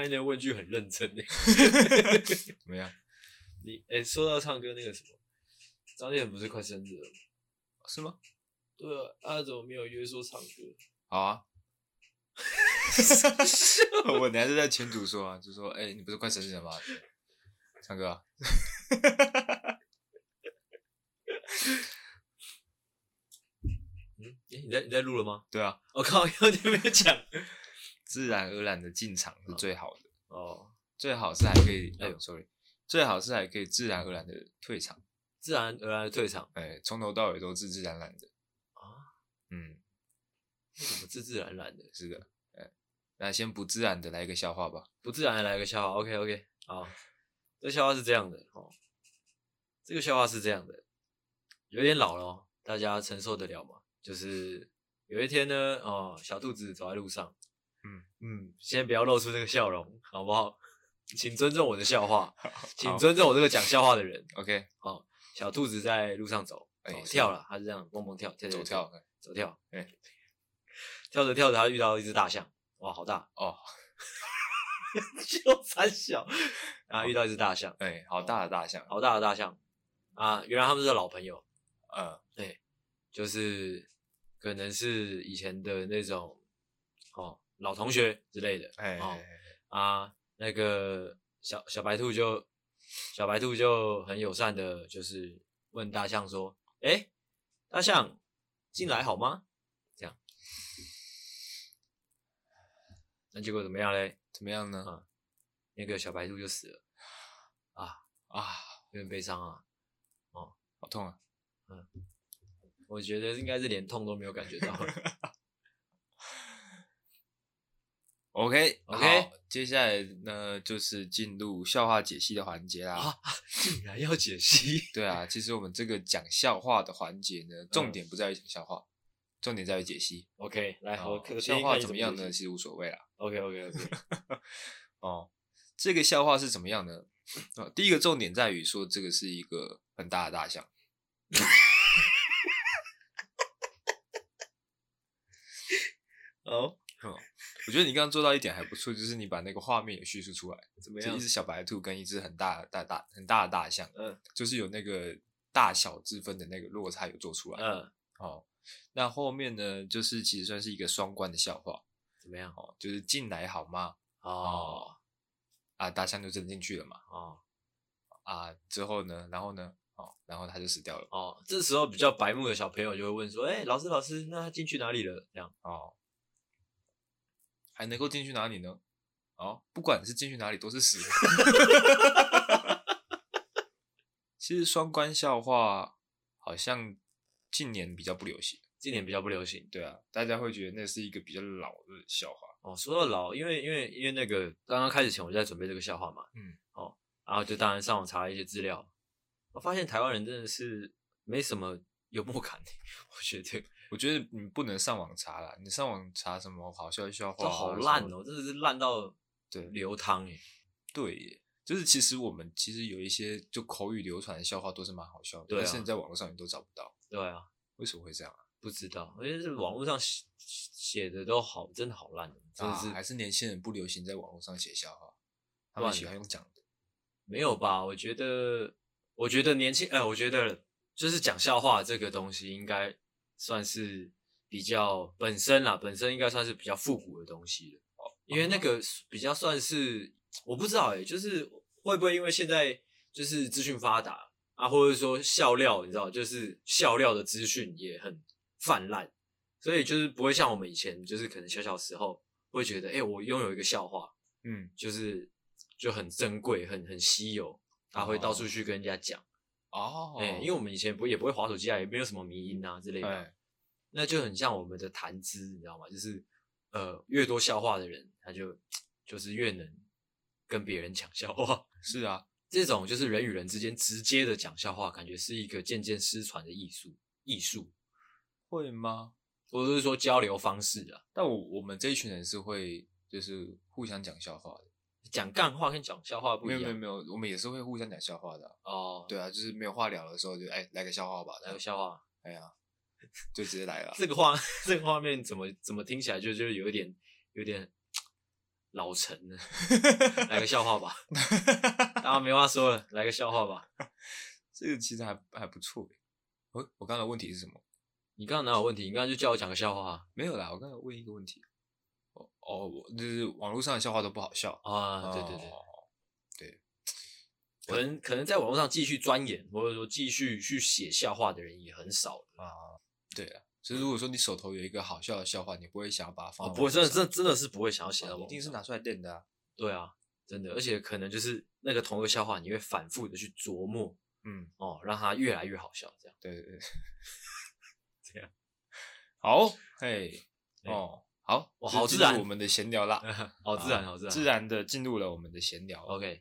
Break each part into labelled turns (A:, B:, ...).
A: 刚才那个问句很认真呢。
B: 怎么样？
A: 你哎，说到唱歌那个什么，张烈恒不是快生日了吗？
B: 是吗？
A: 对啊，他怎么没有约说唱歌？
B: 好啊。我你还是在群主说啊，就说哎，你不是快生日了吗？唱歌啊。
A: 嗯，你在你在录了吗？
B: 对啊，
A: 我靠，有你没有讲。
B: 自然而然的进场是最好的。
A: 哦，
B: 最好是还可以，哎呦，sorry，最好是还可以自然而然的退场，
A: 自然而然的退场，
B: 哎，从头到尾都自自然然的
A: 啊，
B: 嗯，
A: 怎么自自然然的？
B: 是的，哎，那先不自然的来一个笑话吧，
A: 不自然的来一个笑话，OK OK，好，这笑话是这样的哦，这个笑话是这样的，有点老了哦，大家承受得了吗？就是有一天呢，哦，小兔子走在路上。嗯嗯，先不要露出这个笑容，好不好？请尊重我的笑话，请尊重我这个讲笑话的人。OK，好，小兔子在路上走，哎，跳了，它是这样蹦蹦跳，跳走跳，走跳，哎，跳着跳着，它遇到一只大象，哇，好大哦，就三小，然后遇到一只大象，
B: 哎，好大的大象，
A: 好大的大象，啊，原来他们是老朋友，嗯，对，就是可能是以前的那种，哦。老同学之类的，哎、哦，啊，那个小小白兔就小白兔就很友善的，就是问大象说：“哎，大象进来好吗？”这样，那结果怎么样嘞？
B: 怎么样呢？
A: 啊，那个小白兔就死了，啊啊，有点悲伤啊，哦，
B: 好痛啊，
A: 嗯，我觉得应该是连痛都没有感觉到。
B: OK OK，接下来呢就是进入笑话解析的环节啦。
A: 啊，竟然要解析？
B: 对啊，其实我们这个讲笑话的环节呢，重点不在于讲笑话，嗯、重点在于解析。
A: OK，来，
B: 我笑话怎么样呢？其实无所谓啦。
A: OK OK OK，
B: 哦，这个笑话是怎么样呢？哦，第一个重点在于说这个是一个很大的大象。
A: 哦。
B: 哦，我觉得你刚刚做到一点还不错，就是你把那个画面也叙述出来，
A: 怎么样？
B: 一只小白兔跟一只很大大大很大的大象，
A: 嗯，
B: 就是有那个大小之分的那个落差有做出来，
A: 嗯，
B: 哦，那后面呢，就是其实算是一个双关的笑话，
A: 怎么样？
B: 哦，就是进来好吗？
A: 哦，
B: 啊，大象就真进去了嘛，
A: 哦，
B: 啊，之后呢，然后呢，哦，然后他就死掉了，
A: 哦，这时候比较白目的小朋友就会问说，哎，老师老师，那他进去哪里了？这样，
B: 哦。还能够进去哪里呢？哦，不管是进去哪里都是死。其实双关笑话好像近年比较不流行，
A: 近年比较不流行。
B: 对啊，大家会觉得那是一个比较老的笑话。
A: 哦，说到老，因为因为因为那个刚刚开始前我就在准备这个笑话嘛，
B: 嗯，
A: 哦，然后就当然上网查了一些资料，我发现台湾人真的是没什么幽默感，我觉得。
B: 我觉得你不能上网查啦，你上网查什么好笑的笑话，
A: 都好烂哦，真的是烂到对流汤耶。
B: 对耶，就是其实我们其实有一些就口语流传的笑话都是蛮好笑的，但是你在网络上你都找不到。
A: 对啊，
B: 为什么会这样啊？
A: 不知道，我觉得是网络上写写的都好，真的好烂，真的是，
B: 啊，还是年轻人不流行在网络上写笑话，他们喜欢用讲的。
A: 没有吧？我觉得，我觉得年轻，哎，我觉得就是讲笑话这个东西应该。算是比较本身啦，本身应该算是比较复古的东西了。哦，因为那个比较算是我不知道诶、欸，就是会不会因为现在就是资讯发达啊，或者说笑料，你知道，就是笑料的资讯也很泛滥，所以就是不会像我们以前，就是可能小小时候会觉得，诶、欸，我拥有一个笑话，
B: 嗯，
A: 就是就很珍贵、很很稀有，他会到处去跟人家讲。
B: 哦，
A: 哎、欸，因为我们以前不也不会滑手机啊，也没有什么迷音啊之类的，欸、那就很像我们的谈资，你知道吗？就是呃，越多笑话的人，他就就是越能跟别人讲笑话。
B: 是啊，
A: 这种就是人与人之间直接的讲笑话，感觉是一个渐渐失传的艺术。艺术
B: 会吗？
A: 或者是说交流方式啊？
B: 但我我们这一群人是会就是互相讲笑话的。
A: 讲干话跟讲笑话不一样。
B: 没有没有没有，我们也是会互相讲笑话的、啊。
A: 哦，
B: 对啊，就是没有话聊的时候就，哎来个笑话吧，
A: 来个笑话。
B: 哎呀，就直接来了。
A: 这个画这个画面怎么怎么听起来就就有一点有点老成了，来个笑话吧。大家没话说了，来个笑话吧。
B: 这个其实还还不错。我我刚才的问题是什么？
A: 你刚刚哪有问题？你刚刚就叫我讲个笑话。
B: 没有啦，我刚才问一个问题。哦哦，就是网络上的笑话都不好笑
A: 啊。对对对，
B: 哦、对。
A: 可能可能在网络上继续钻研，或者说继续去写笑话的人也很少
B: 啊。对啊，所以如果说你手头有一个好笑的笑话，你不会想要把它放、
A: 哦？不会，真的真的真的是不会想要写到、啊。
B: 一定是拿出来练的啊。
A: 对啊，真的，而且可能就是那个同一个笑话，你会反复的去琢磨，
B: 嗯，
A: 哦，让它越来越好笑，这样。
B: 对对对，
A: 这样。
B: 好，嘿，哦，好，
A: 我好自然，
B: 我们的闲聊啦，
A: 好自然，好自然，
B: 自然的进入了我们的闲聊。
A: OK，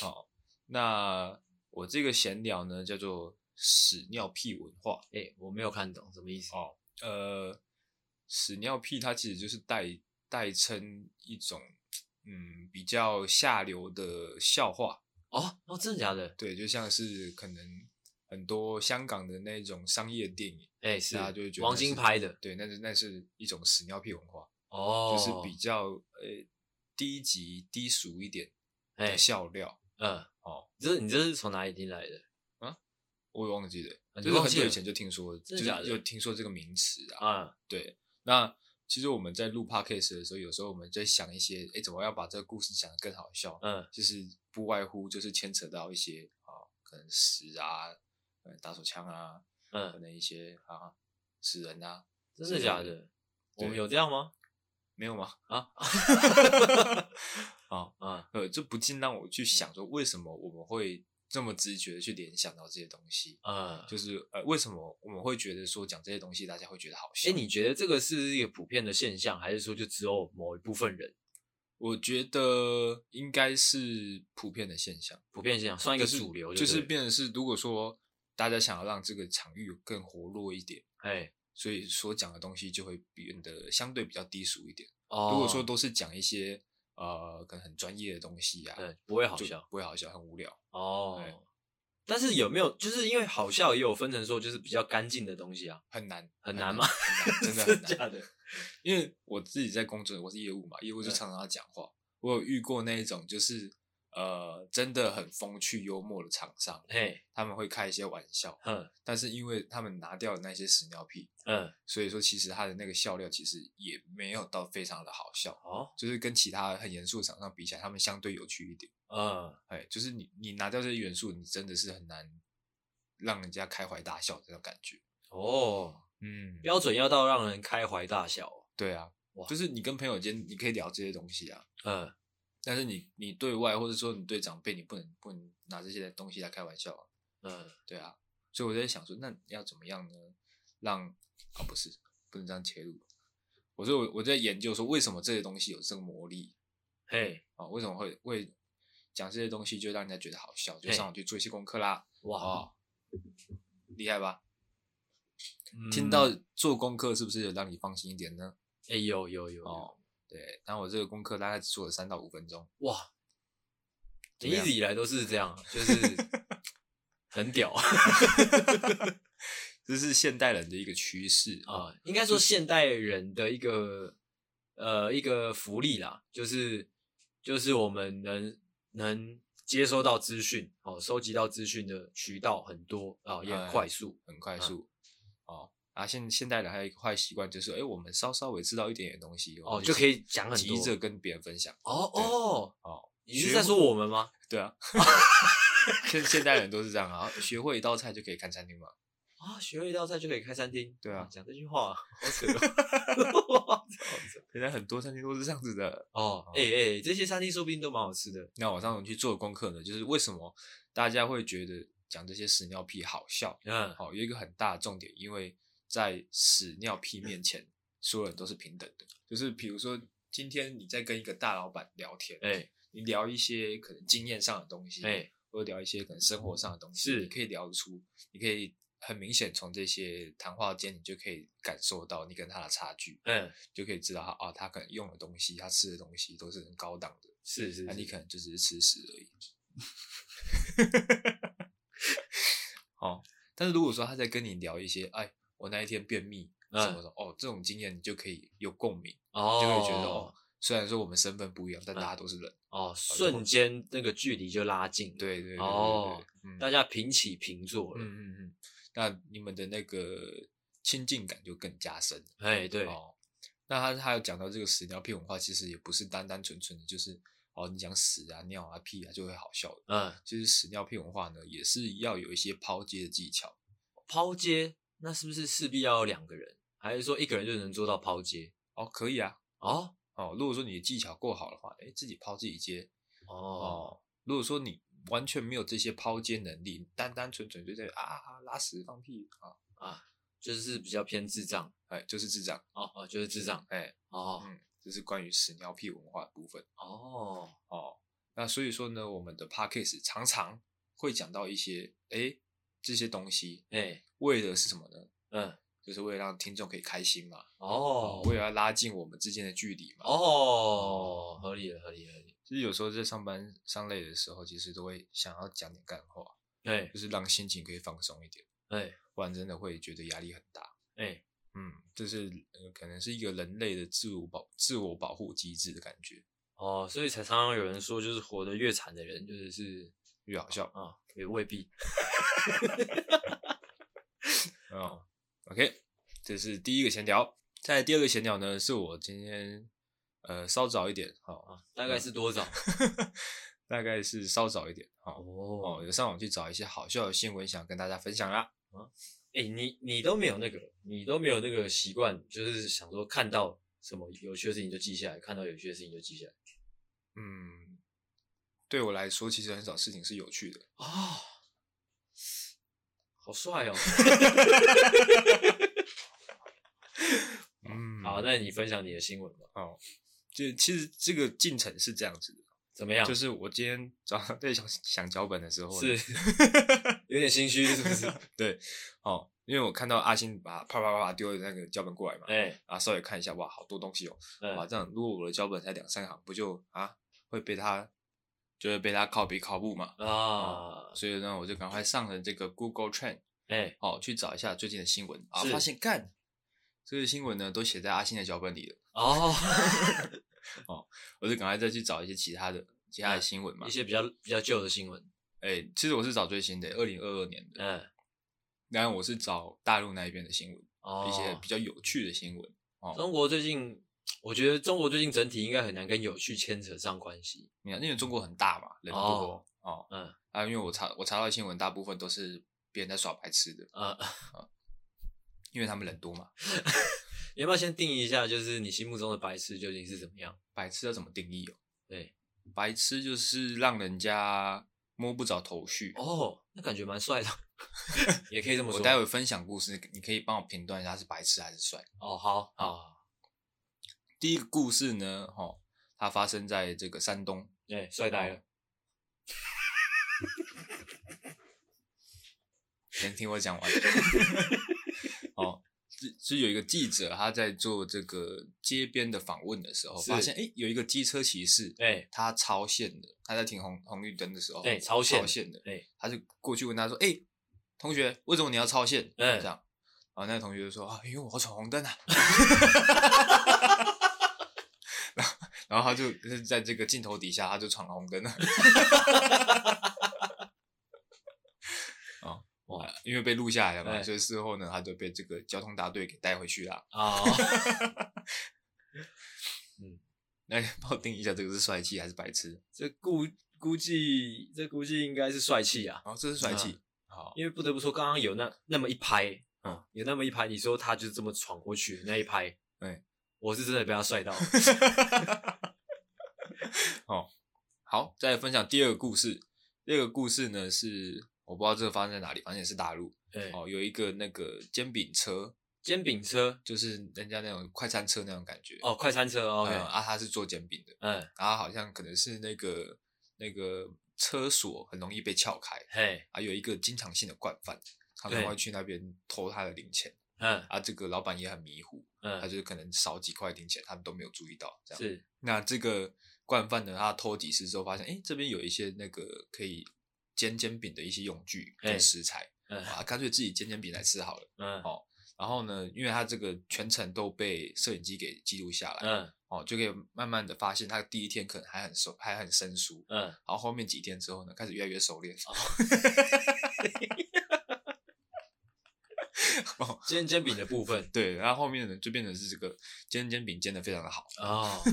B: 好。那我这个闲聊呢，叫做屎尿屁文化。
A: 哎、欸，我没有看懂什么意思
B: 哦。呃，屎尿屁它其实就是代代称一种嗯比较下流的笑话
A: 哦哦，真的假的？
B: 对，就像是可能很多香港的那种商业电影，
A: 哎、欸，是
B: 啊就是觉得
A: 王晶拍的，
B: 对，那是那是一种屎尿屁文化
A: 哦，
B: 就是比较呃低级低俗一点的笑料，
A: 欸、嗯。哦，这你这是从哪里听来的
B: 啊？我也忘记了，
A: 啊、
B: 就是很久以前就听说，
A: 真的假的？
B: 就听说这个名词啊。
A: 啊，
B: 对。那其实我们在录 podcast 的时候，有时候我们在想一些，哎，怎么要把这个故事讲得更好笑？
A: 嗯，
B: 就是不外乎就是牵扯到一些啊，可能屎啊，可能打手枪啊，
A: 嗯，
B: 可能一些啊死人啊，
A: 真的假的？我们有这样吗？
B: 没有吗？
A: 啊？
B: 啊 啊，呃，这不禁让我去想说，为什么我们会这么直觉的去联想到这些东西？
A: 啊，
B: 就是呃，为什么我们会觉得说讲这些东西大家会觉得好笑？
A: 哎，你觉得这个是一个普遍的现象，还是说就只有某一部分人？
B: 我觉得应该是普遍的现象，
A: 普遍现象算一个主流就，
B: 就是变成是，如果说大家想要让这个场域更活络一点，
A: 哎，
B: 所以所讲的东西就会变得相对比较低俗一点。
A: 哦，
B: 如果说都是讲一些。呃，可能很专业的东西啊，
A: 对，不会好笑，
B: 不会好笑，很无聊
A: 哦。但是有没有，就是因为好笑也有分成说，就是比较干净的东西啊，
B: 很难，
A: 很难吗？
B: 真的很难，
A: 真的 假的？
B: 因为我自己在工作，我是业务嘛，业务就常常要讲话。我有遇过那一种，就是呃，真的很风趣幽默的厂商，
A: 嘿，
B: 他们会开一些玩笑，
A: 嗯，
B: 但是因为他们拿掉了那些屎尿屁，
A: 嗯，
B: 所以说其实他的那个笑料其实也没有到非常的好笑
A: 哦，
B: 就是跟其他很严肃的厂商比起来，他们相对有趣一点，
A: 嗯，
B: 哎，就是你你拿掉这些元素，你真的是很难让人家开怀大笑这种感觉
A: 哦，
B: 嗯，
A: 标准要到让人开怀大笑，
B: 对啊，哇，就是你跟朋友间你可以聊这些东西啊，
A: 嗯。
B: 但是你你对外或者说你对长辈，你不能不能拿这些东西来开玩笑啊。
A: 嗯，
B: 对啊，所以我在想说，那要怎么样呢？让啊不是不能这样切入。我说我我在研究说，为什么这些东西有这个魔力？
A: 嘿，
B: 啊，为什么会会讲这些东西就让人家觉得好笑？就上网去做一些功课啦。
A: 哇，
B: 哦，厉害吧？
A: 嗯，
B: 听到做功课是不是有让你放心一点呢？
A: 哎，有有有，有
B: 哦。对，然后我这个功课大概只做了三到五分钟。
A: 哇，你一直以来都是这样，就是 很屌。
B: 这是现代人的一个趋势
A: 啊，应该说现代人的一个呃一个福利啦，就是就是我们能能接收到资讯，哦，收集到资讯的渠道很多啊，也很快速，
B: 很快速，哦。啊，现现代人还有一个坏习惯，就是哎，我们稍稍微知道一点点东西
A: 哦，就可以讲很多，
B: 急着跟别人分享。
A: 哦哦
B: 哦，
A: 你是在说我们吗？
B: 对啊，现现代人都是这样啊，学会一道菜就可以开餐厅嘛。
A: 啊，学会一道菜就可以开餐厅？
B: 对啊，
A: 讲这句话好 扯。
B: 现在很多餐厅都是这样子的
A: 哦。哎哎，这些餐厅说不定都蛮好吃的。
B: 那我上次去做功课呢，就是为什么大家会觉得讲这些屎尿屁好笑？
A: 嗯，
B: 好，有一个很大的重点，因为。在屎尿屁面前，所有人都是平等的。就是比如说，今天你在跟一个大老板聊天，
A: 哎、欸，
B: 你聊一些可能经验上的东西，哎、欸，或者聊一些可能生活上的东西，
A: 是，
B: 你可以聊得出，你可以很明显从这些谈话间，你就可以感受到你跟他的差距，
A: 嗯，
B: 就可以知道他啊，他可能用的东西，他吃的东西都是很高档的，
A: 是是，
B: 那你可能就只是吃屎而已。哦，但是如果说他在跟你聊一些，哎。我那一天便秘，什么什么、嗯、哦，这种经验你就可以有共鸣，
A: 哦，
B: 就会觉得哦，虽然说我们身份不一样，但大家都是人。
A: 哦，瞬间那个距离就拉近。
B: 对对对。
A: 哦，大家平起平坐了。
B: 嗯嗯嗯。那你们的那个亲近感就更加深。
A: 哎，对。
B: 哦，那他他有讲到这个屎尿屁文化，其实也不是单单纯纯的，就是哦，你讲屎啊、尿啊、屁啊就会好笑的。
A: 嗯，
B: 其实屎尿屁文化呢，也是要有一些抛接的技巧。
A: 抛接，那是不是势必要有两个人，还是说一个人就能做到抛接？
B: 哦，可以啊。
A: 哦
B: 哦，如果说你的技巧够好的话，哎，自己抛自己接。
A: 哦，
B: 哦，如果说你完全没有这些抛接能力，单单纯纯就在啊拉屎放屁啊
A: 啊，就是比较偏智障，
B: 哎，就是智障。
A: 哦哦，就是智障。
B: 哎，
A: 哦，
B: 嗯，这是关于屎尿屁文化的部分。
A: 哦
B: 哦，那所以说呢，我们的 podcast 常常会讲到一些哎这些东西，
A: 哎，
B: 为的是什么呢？
A: 嗯。
B: 就是为了让听众可以开心嘛，
A: 哦，
B: 为了要拉近我们之间的距离嘛，
A: 哦，合理了，合理了，合理。
B: 其实有时候在上班上累的时候，其实都会想要讲点干话，
A: 对，
B: 就是让心情可以放松一点，
A: 对，
B: 不然真的会觉得压力很大，
A: 哎，
B: 嗯，这是呃可能是一个人类的自我保自我保护机制的感觉，
A: 哦，所以才常常有人说，就是活得越惨的人，就是是
B: 越好笑。
A: 啊，也未必，
B: 哦。OK，这是第一个闲聊。再第二个闲聊呢，是我今天呃稍早一点，好、哦、
A: 啊，大概是多早？
B: 大概是稍早一点，好
A: 哦，
B: 哦，有上网去找一些好笑的新闻，想跟大家分享啦。
A: 啊，哎、欸，你你都没有那个，你都没有那个习惯，就是想说看到什么有趣的事情就记下来，看到有趣的事情就记下来。
B: 嗯，对我来说，其实很少事情是有趣的
A: 啊。哦好帅哦！
B: 嗯，
A: 好，那你分享你的新闻吧。
B: 哦，就其实这个进程是这样子的，
A: 怎么样？
B: 就是我今天早上 在想想脚本的时候，
A: 是 有点心虚，是不是？
B: 对，哦，因为我看到阿星把啪啪啪啪丢的那个脚本过来嘛，
A: 哎、欸，
B: 啊，稍微看一下，哇，好多东西哦，嗯、哇，这样如果我的脚本才两三行，不就啊会被他？就会被他靠笔靠步嘛。
A: 啊，
B: 所以呢，我就赶快上了这个 Google Trend，
A: 哎，
B: 哦，去找一下最近的新闻。啊，发现干，这个新闻呢都写在阿信的脚本里了。
A: 哦，
B: 哦，我就赶快再去找一些其他的其他的新闻嘛，
A: 一些比较比较旧的新闻，
B: 哎，其实我是找最新的，二零二二年的，
A: 嗯，
B: 然后我是找大陆那一边的新闻，哦，一些比较有趣的新闻，哦，
A: 中国最近。我觉得中国最近整体应该很难跟有趣牵扯上关系。
B: 你看，因为中国很大嘛，人多
A: 哦，
B: 哦
A: 嗯
B: 啊，因为我查我查到的新闻，大部分都是别人在耍白痴的，
A: 嗯
B: 啊，因为他们人多嘛。
A: 你要不要先定义一下，就是你心目中的白痴究竟是怎么样？
B: 白痴要怎么定义哦？
A: 对，
B: 白痴就是让人家摸不着头绪。
A: 哦，那感觉蛮帅的，也可以这么说。
B: 我待会分享故事，你可以帮我评断一下是白痴还是帅。
A: 哦，好，好。
B: 第一个故事呢，哈，它发生在这个山东。
A: 对，帅呆了。
B: 先听我讲完。哦，是是有一个记者，他在做这个街边的访问的时候，发现哎，有一个机车骑士，
A: 哎，
B: 他超线的，他在停红红绿灯的时候，
A: 哎，超
B: 线，的，
A: 哎，
B: 他就过去问他说，哎，同学，为什么你要超线？
A: 嗯，
B: 这样，然后那个同学就说啊，因为我要闯红灯啊。然后他就是在这个镜头底下，他就闯了红灯了。哦，哇！因为被录下来了嘛，所以事后呢，他就被这个交通大队给带回去了。啊、哦，嗯，来帮我定一下，这个是帅气还是白痴？
A: 这估估计，这估计应该是帅气啊。
B: 哦，这是帅气。
A: 嗯、好，因为不得不说，刚刚有那那么一拍，嗯，有那么一拍，你说他就是这么闯过去那一拍，
B: 对。
A: 我是真的被他帅到了。
B: 哦，好，再来分享第二个故事。第二个故事呢是我不知道这个发生在哪里，反正也是大陆。
A: 对
B: 哦，有一个那个煎饼车，
A: 煎饼车就是
B: 人家那种快餐车那种感觉。
A: 哦，快餐车哦、
B: 啊，他是做煎饼的。
A: 嗯，
B: 然后好像可能是那个那个车锁很容易被撬开。
A: 嘿，
B: 啊，有一个经常性的惯犯，他们会去那边偷他的零钱。
A: 嗯，
B: 啊，这个老板也很迷糊。
A: 嗯，
B: 他就是可能少几块零钱，他们都没有注意到。这样。
A: 是，
B: 那这个惯犯呢，他偷几次之后发现，哎，这边有一些那个可以煎煎饼的一些用具跟食材，
A: 嗯，
B: 啊，干脆自己煎煎饼来吃好了。
A: 嗯，
B: 哦，然后呢，因为他这个全程都被摄影机给记录下来，
A: 嗯，
B: 哦，就可以慢慢的发现他第一天可能还很熟，还很生疏，
A: 嗯，
B: 然后后面几天之后呢，开始越来越熟练。
A: 哦，煎煎饼的部分，
B: 对，然后后面呢就变成是这个煎煎饼煎的非常的好。
A: 哦。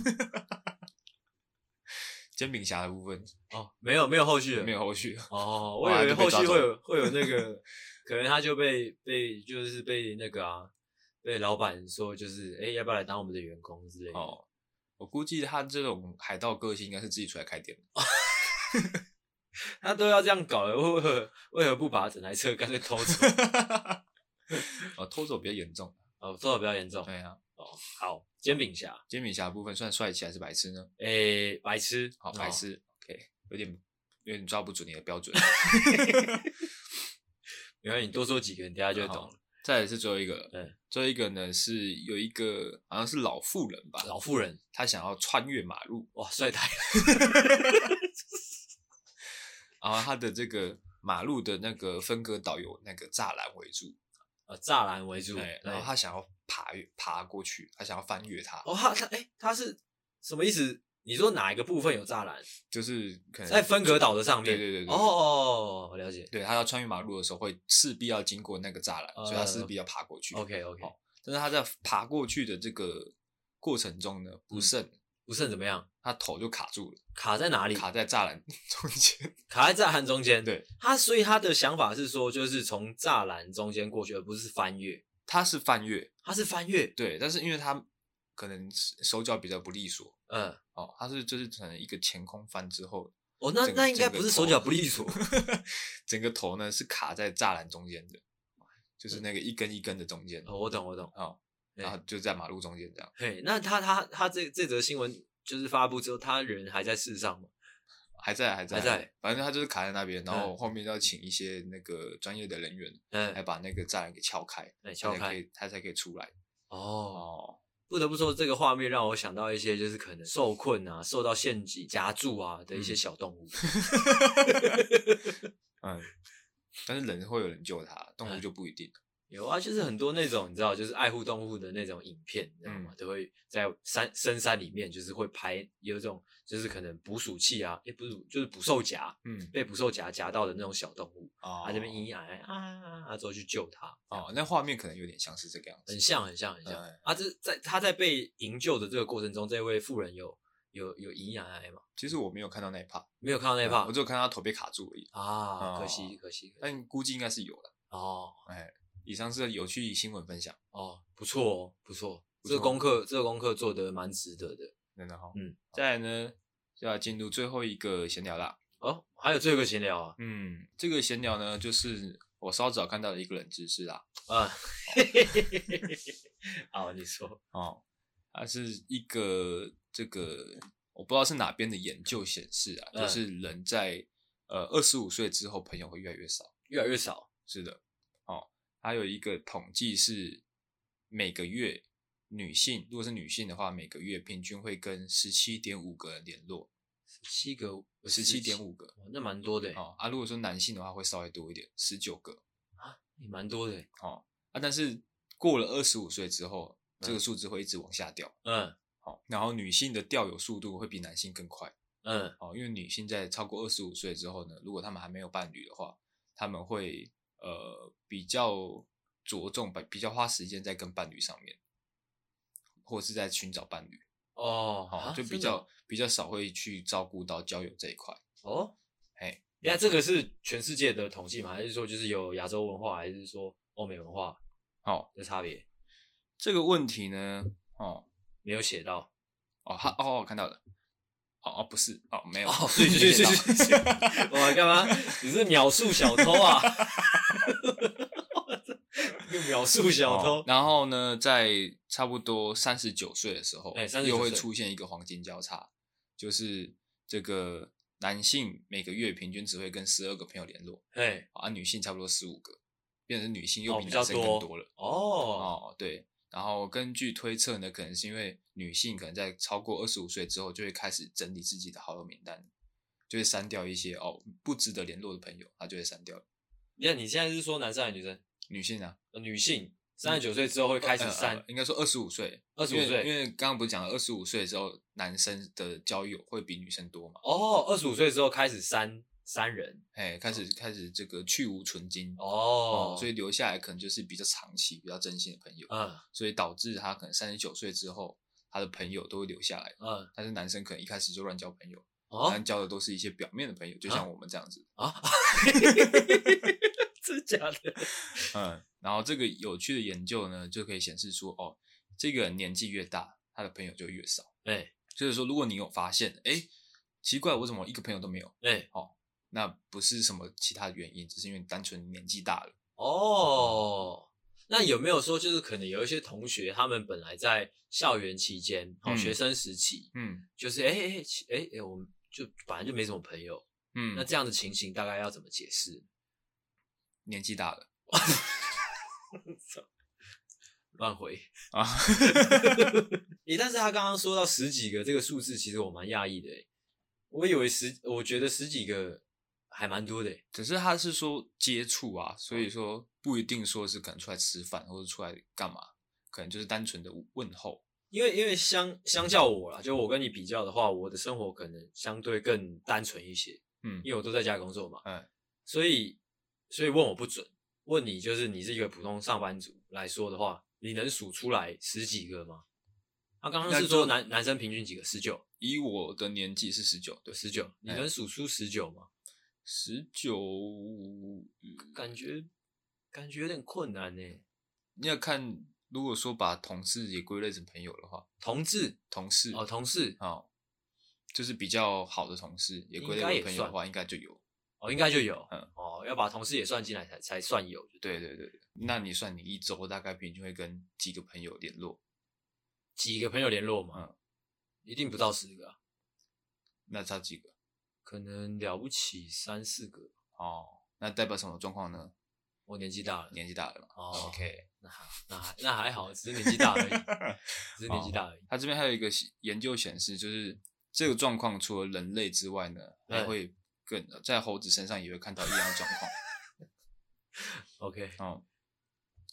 B: 煎饼侠的部分。
A: 哦，没有没有后续。了，
B: 没有后续。
A: 哦，我以为 后续会有会有那个，可能他就被被就是被那个啊，被老板说就是哎、欸、要不要来当我们的员工之类的。
B: 哦，我估计他这种海盗个性应该是自己出来开店的，
A: 他都要这样搞了，为何为何不把整台车干脆偷走？
B: 哦，偷走比较严重，
A: 哦，偷走比较严重，
B: 对啊，
A: 哦，好，煎饼侠，
B: 煎饼侠部分算帅气还是白痴呢？
A: 诶、欸，白痴，
B: 好，白痴、哦、，OK，有点有点抓不准你的标准，
A: 没关系，你多说几个，你等下就会懂了。
B: 再来是最后一个，
A: 嗯，
B: 最后一个呢是有一个好像是老妇人吧，
A: 老妇人，
B: 她想要穿越马路，
A: 哇，帅呆 了。
B: 然后她的这个马路的那个分隔岛有那个栅栏围住。
A: 呃，栅栏围住，
B: 对，然后他想要爬越爬过去，他想要翻越它。
A: 哦，他他哎，他是什么意思？你说哪一个部分有栅栏？
B: 就是可能
A: 在分隔岛的上面。
B: 对对对对。
A: 哦，我了解。
B: 对，他要穿越马路的时候，会势必要经过那个栅栏，所以他势必要爬过去。
A: OK OK。
B: 但是他在爬过去的这个过程中呢，不慎
A: 不慎怎么样？
B: 他头就卡住了。
A: 卡在哪里？
B: 卡在栅栏 中间。
A: 卡在栅栏中间。
B: 对。
A: 他所以他的想法是说，就是从栅栏中间过去，而不是翻越。
B: 他是翻越，
A: 他是翻越。
B: 对，但是因为他可能手脚比较不利索。
A: 嗯。
B: 哦，他是就是可能一个前空翻之后。
A: 哦，那那应该不是手脚不利索。
B: 整个头呢是卡在栅栏中间的，就是那个一根一根的中间。
A: 哦，我懂我懂。
B: 哦。然后就在马路中间这样。
A: 嘿，那他他他这这则新闻就是发布之后，他人还在世上吗？
B: 还在还在
A: 还在，
B: 反正他就是卡在那边，然后后面要请一些那个专业的人员，嗯，来把那个栅栏给撬开，
A: 撬开，
B: 他才可以出来。
A: 哦，不得不说，这个画面让我想到一些就是可能受困啊、受到陷阱夹住啊的一些小动物。
B: 嗯，但是人会有人救他，动物就不一定。
A: 有啊，就是很多那种你知道，就是爱护动物的那种影片，你知道吗？嗯、都会在山深山里面，就是会拍有这种，就是可能捕鼠器啊，也不是就是捕兽夹，嗯，被捕兽夹夹到的那种小动物，哦，他这边咿咿呀呀啊，啊，之后去救它，
B: 哦，那画面可能有点像是这个样子，
A: 很像，很像，很像。
B: 嗯、
A: 啊，这在他在被营救的这个过程中，这位妇人有有有咿咿呀呀吗？
B: 其实我没有看到那一 part，
A: 没有看到那一 part，、
B: 嗯、我只有看到他头被卡住而已。
A: 啊，可惜，可惜，
B: 但估计应该是有了。
A: 哦，
B: 哎。以上是有趣新闻分享
A: 哦，不错哦，不错，这个功课，这个功课做得蛮值得的，
B: 真的哈。
A: 嗯，
B: 再来呢，就要进入最后一个闲聊啦。
A: 哦，还有最后一个闲聊啊？
B: 嗯，这个闲聊呢，就是我稍早看到的一个冷知识啦。
A: 啊。好，你说
B: 哦，它是一个这个我不知道是哪边的研究显示啊，就是人在呃二十五岁之后，朋友会越来越少，
A: 越来越少。
B: 是的。还有一个统计是，每个月女性如果是女性的话，每个月平均会跟十七点五个人联络，
A: 十七个，
B: 十七点五个，
A: 那蛮多的
B: 哦。啊，如果说男性的话，会稍微多一点，十九个
A: 啊，也蛮多的
B: 哦。啊，但是过了二十五岁之后，这个数字会一直往下掉。
A: 嗯，
B: 好，然后女性的掉有速度会比男性更快。
A: 嗯，
B: 哦，因为女性在超过二十五岁之后呢，如果她们还没有伴侣的话，他们会。呃，比较着重比比较花时间在跟伴侣上面，或者是在寻找伴侣
A: 哦，好，
B: 就比较比较少会去照顾到交友这一块
A: 哦。
B: 哎，
A: 那这个是全世界的统计吗？还是说就是有亚洲文化，还是说欧美文化？
B: 哦，
A: 的差别？
B: 这个问题呢，哦，
A: 没有写到
B: 哦，哈哦，看到了。哦，不是哦，没有，
A: 哦，对对对对，我 干嘛？你是秒数小偷啊？秒速小偷。
B: 然后呢，在差不多三十九岁的时候，
A: 哎，
B: 又会出现一个黄金交叉，就是这个男性每个月平均只会跟十二个朋友联络，
A: 哎，
B: 啊，女性差不多十五个，变成女性又比男生更多了。
A: 哦
B: 哦，对。然后根据推测呢，可能是因为女性可能在超过二十五岁之后，就会开始整理自己的好友名单，就会删掉一些哦不值得联络的朋友，她就会删掉。
A: 那你现在是说男生还是女生？
B: 女性啊，
A: 女性三十九岁之后会开始三、
B: 呃呃，应该说二十五岁，
A: 二十五岁，
B: 因为刚刚不是讲了二十五岁之后男生的交友会比女生多嘛？
A: 哦，二十五岁之后开始三三人，
B: 哎，开始开始这个去芜存菁
A: 哦，
B: 所以留下来可能就是比较长期、比较真心的朋友，
A: 嗯，所
B: 以导致他可能三十九岁之后，他的朋友都会留下来，
A: 嗯，
B: 但是男生可能一开始就乱交朋友，
A: 哦，
B: 但交的都是一些表面的朋友，就像我们这样子
A: 啊。是假的，
B: 嗯，然后这个有趣的研究呢，就可以显示出哦，这个人年纪越大，他的朋友就越少。
A: 哎，
B: 就是说，如果你有发现，哎，奇怪，我怎么一个朋友都没有？
A: 哎，
B: 哦，那不是什么其他的原因，只是因为单纯年纪大了。
A: 哦，那有没有说，就是可能有一些同学，他们本来在校园期间，哦，学生时期，
B: 嗯，
A: 就是哎哎哎哎，我们就反正就没什么朋友，
B: 嗯，
A: 那这样的情形大概要怎么解释？
B: 年纪大了，
A: 乱回
B: 啊！
A: 诶，但是他刚刚说到十几个这个数字，其实我蛮讶异的诶。我以为十，我觉得十几个还蛮多的诶。
B: 只是他是说接触啊，所以说不一定说是可能出来吃饭或者出来干嘛，可能就是单纯的问候。
A: 因为因为相相较我啦，就我跟你比较的话，我的生活可能相对更单纯一些。
B: 嗯，
A: 因为我都在家工作嘛。
B: 嗯，
A: 所以。所以问我不准，问你就是你是一个普通上班族来说的话，你能数出来十几个吗？他刚刚是说男男生平均几个？十九。以我的年纪是十九，对，十九。你能数出十九吗？
B: 十九，
A: 感觉感觉有点困难呢。
B: 你要看，如果说把同事也归类成朋友的话，
A: 同志、
B: 同事
A: 哦，同事
B: 哦，就是比较好的同事也归类为朋友的话，应该就有。
A: 哦，应该就有，
B: 嗯，
A: 哦，要把同事也算进来才才算有，
B: 对对对。那你算你一周大概平均会跟几个朋友联络？
A: 几个朋友联络嘛？
B: 嗯，
A: 一定不到十个啊。
B: 那差几个？
A: 可能了不起三四个。
B: 哦，那代表什么状况呢？
A: 我年纪大了，
B: 年纪大了嘛。
A: 哦
B: ，OK，
A: 那那还那还好，只是年纪大而已，只是年纪大而已。
B: 他这边还有一个研究显示，就是这个状况除了人类之外呢，还会。更在猴子身上也会看到一样的状况。
A: OK，
B: 哦，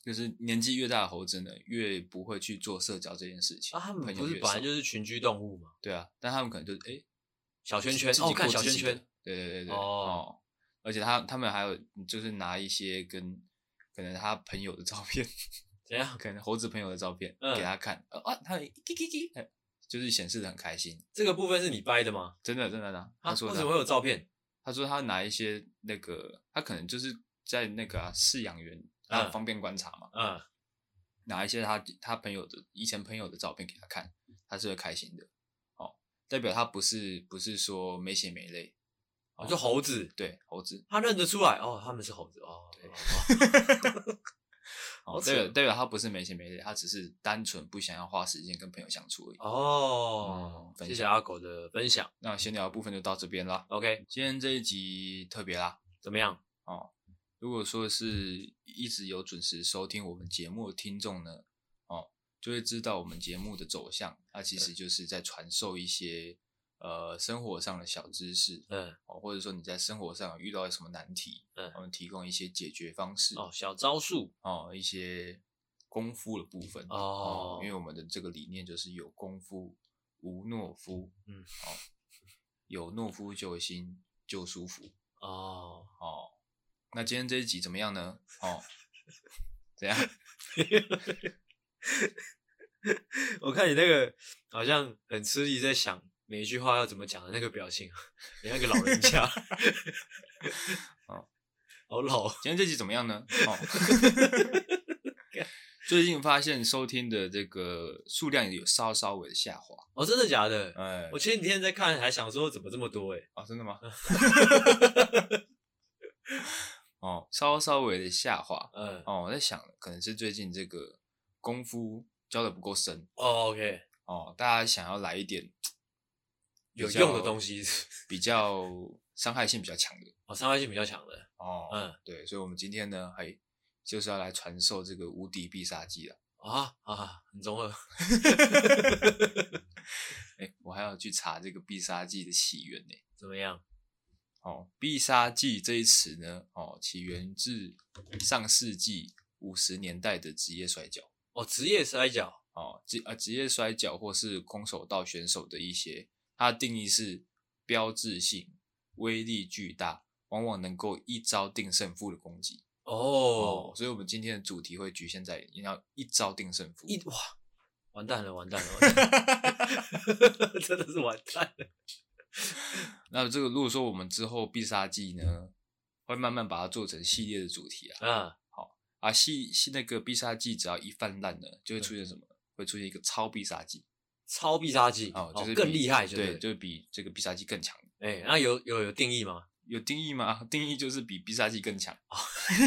B: 就是年纪越大的猴子呢，越不会去做社交这件事情。
A: 啊，他们不是本来就是群居动物吗？
B: 对啊，但他们可能就是哎、欸，
A: 小圈圈哦，看小圈圈，
B: 对对对对，
A: 哦，
B: 哦而且他他们还有就是拿一些跟可能他朋友的照片，
A: 怎样？
B: 可能猴子朋友的照片、
A: 嗯、
B: 给他看，啊，他叽叽叽，就是显示的很开心。
A: 这个部分是你掰的吗？
B: 真的真的的，他说
A: 为什么会有照片？
B: 他说他拿一些那个，他可能就是在那个饲养员，他方便观察嘛，
A: 嗯，
B: 拿一些他他朋友的以前朋友的照片给他看，他是会开心的，哦，代表他不是不是说没血没泪，
A: 哦，就猴子，
B: 对，猴子，
A: 他认得出来，哦，他们是猴子，哦，
B: 对。哦，代表代表他不是没钱没泪，他只是单纯不想要花时间跟朋友相处而已。
A: 哦，嗯、谢谢阿狗的分享。
B: 那闲聊的部分就到这边啦。
A: OK，
B: 今天这一集特别啦，
A: 怎么样？
B: 哦，如果说是一直有准时收听我们节目的听众呢，哦，就会知道我们节目的走向，它其实就是在传授一些。呃，生活上的小知识，
A: 嗯，
B: 哦，或者说你在生活上遇到什么难题，嗯，我们提供一些解决方式，
A: 哦，小招数，
B: 哦，一些功夫的部分，
A: 哦，
B: 哦，因为我们的这个理念就是有功夫无懦夫，
A: 嗯，
B: 哦，有懦夫救的心就舒服，
A: 哦，
B: 哦，那今天这一集怎么样呢？哦，怎样？
A: 我看你那个好像很吃力，在想。每一句话要怎么讲的那个表情，你那个老人家，
B: 哦，
A: 好老。
B: 今天这集怎么样呢？哦，最近发现收听的这个数量有稍稍微的下滑。
A: 哦，真的假的？
B: 哎，
A: 我前几天在看，还想说怎么这么多？哎，
B: 哦，真的吗？哦，稍稍微的下滑。
A: 嗯，
B: 哦，我在想，可能是最近这个功夫教的不够深。
A: 哦，OK。
B: 哦，大家想要来一点。
A: 有用的东西，
B: 比较伤害性比较强的
A: 哦，伤害性比较强的
B: 哦，嗯，对，所以，我们今天呢，还就是要来传授这个无敌必杀技了
A: 啊啊，很中二。
B: 哎、欸，我还要去查这个必杀技的起源呢，
A: 怎么样？
B: 哦，必杀技这一词呢，哦，起源自上世纪五十年代的职业摔跤。
A: 哦，职业摔跤。
B: 哦，职啊职业摔跤或是空手道选手的一些，它的定义是标志性、威力巨大，往往能够一招定胜负的攻击。
A: 哦，
B: 哦，所以我们今天的主题会局限在你要一招定胜负。
A: 一哇，完蛋了，完蛋了，完蛋了 真的是完蛋了。
B: 那这个如果说我们之后必杀技呢，会慢慢把它做成系列的主题啊。
A: 啊，
B: 好啊，系系那个必杀技只要一泛滥呢，就会出现什么？嗯会出现一个超必杀技，
A: 超必杀技
B: 哦，就是
A: 更厉害
B: 对，就是比这个必杀技更强。
A: 哎，那有有有定义吗？
B: 有定义吗？定义就是比必杀技更强。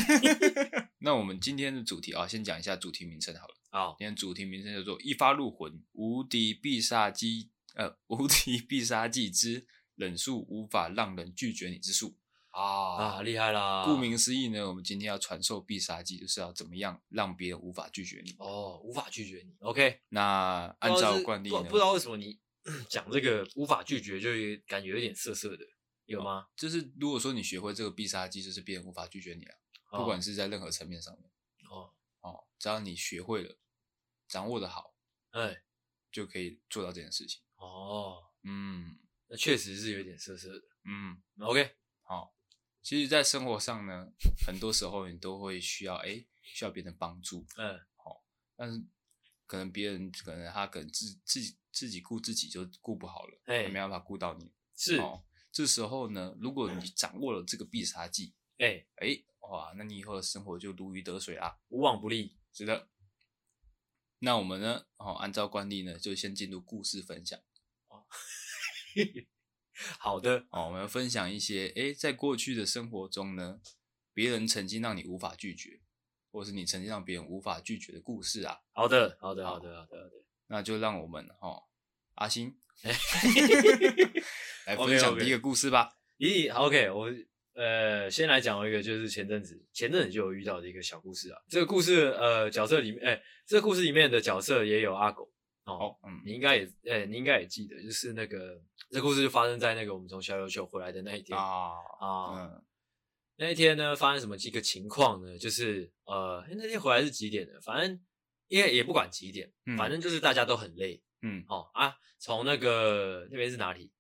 B: 那我们今天的主题啊，先讲一下主题名称好了。
A: 好，
B: 今天主题名称叫做“一发入魂，无敌必杀技”，呃，无敌必杀技之忍术无法让人拒绝你之术。
A: 啊啊，厉害啦！
B: 顾名思义呢，我们今天要传授必杀技，就是要怎么样让别人无法拒绝你。
A: 哦，无法拒绝你。OK，
B: 那按照惯例呢，
A: 不知道为什么你 讲这个无法拒绝，就感觉有点涩涩的，有吗？
B: 哦，就是如果说你学会这个必杀技，就是别人无法拒绝你啊，哦，不管是在任何层面上面。
A: 哦
B: 哦，只要你学会了，掌握的好，
A: 哎，
B: 就可以做到这件事情。
A: 哦，
B: 嗯，
A: 那确实是有点涩涩的。
B: 嗯
A: ，OK，
B: 好。其实，在生活上呢，很多时候你都会需要，哎，需要别人帮助，
A: 嗯，
B: 好，但是可能别人可能他可能自自己自己顾自己就顾不好了，哎，没办法顾到你，
A: 是，
B: 哦，这时候呢，如果你掌握了这个必杀技，
A: 哎
B: 哎，哇，那你以后的生活就如鱼得水啊，
A: 无往不利，
B: 是的。那我们呢，哦，按照惯例呢，就先进入故事分享，哦。
A: 好的，
B: 哦，我们要分享一些，诶，在过去的生活中呢，别人曾经让你无法拒绝，或是你曾经让别人无法拒绝的故事啊。
A: 好的，好的，好的，好的，好的。
B: 那就让我们哈、哦，阿星 来分享第一个故事吧。
A: 咦、okay, okay.，OK，我呃，先来讲一个，就是前阵子前阵子就有遇到的一个小故事啊。这个故事呃，角色里面，哎，这个故事里面的角色也有阿狗哦，哦，嗯，你应该也，哎，你应该也记得，就是那个。这故事就发生在那个我们从小琉球回来的那一天啊啊、嗯，那一天呢，发生什么几个情况呢？就是呃，那天回来是几点的？反正因为也不管几点、嗯，反正就是大家都很累，嗯，哦啊，从那个那边是哪里？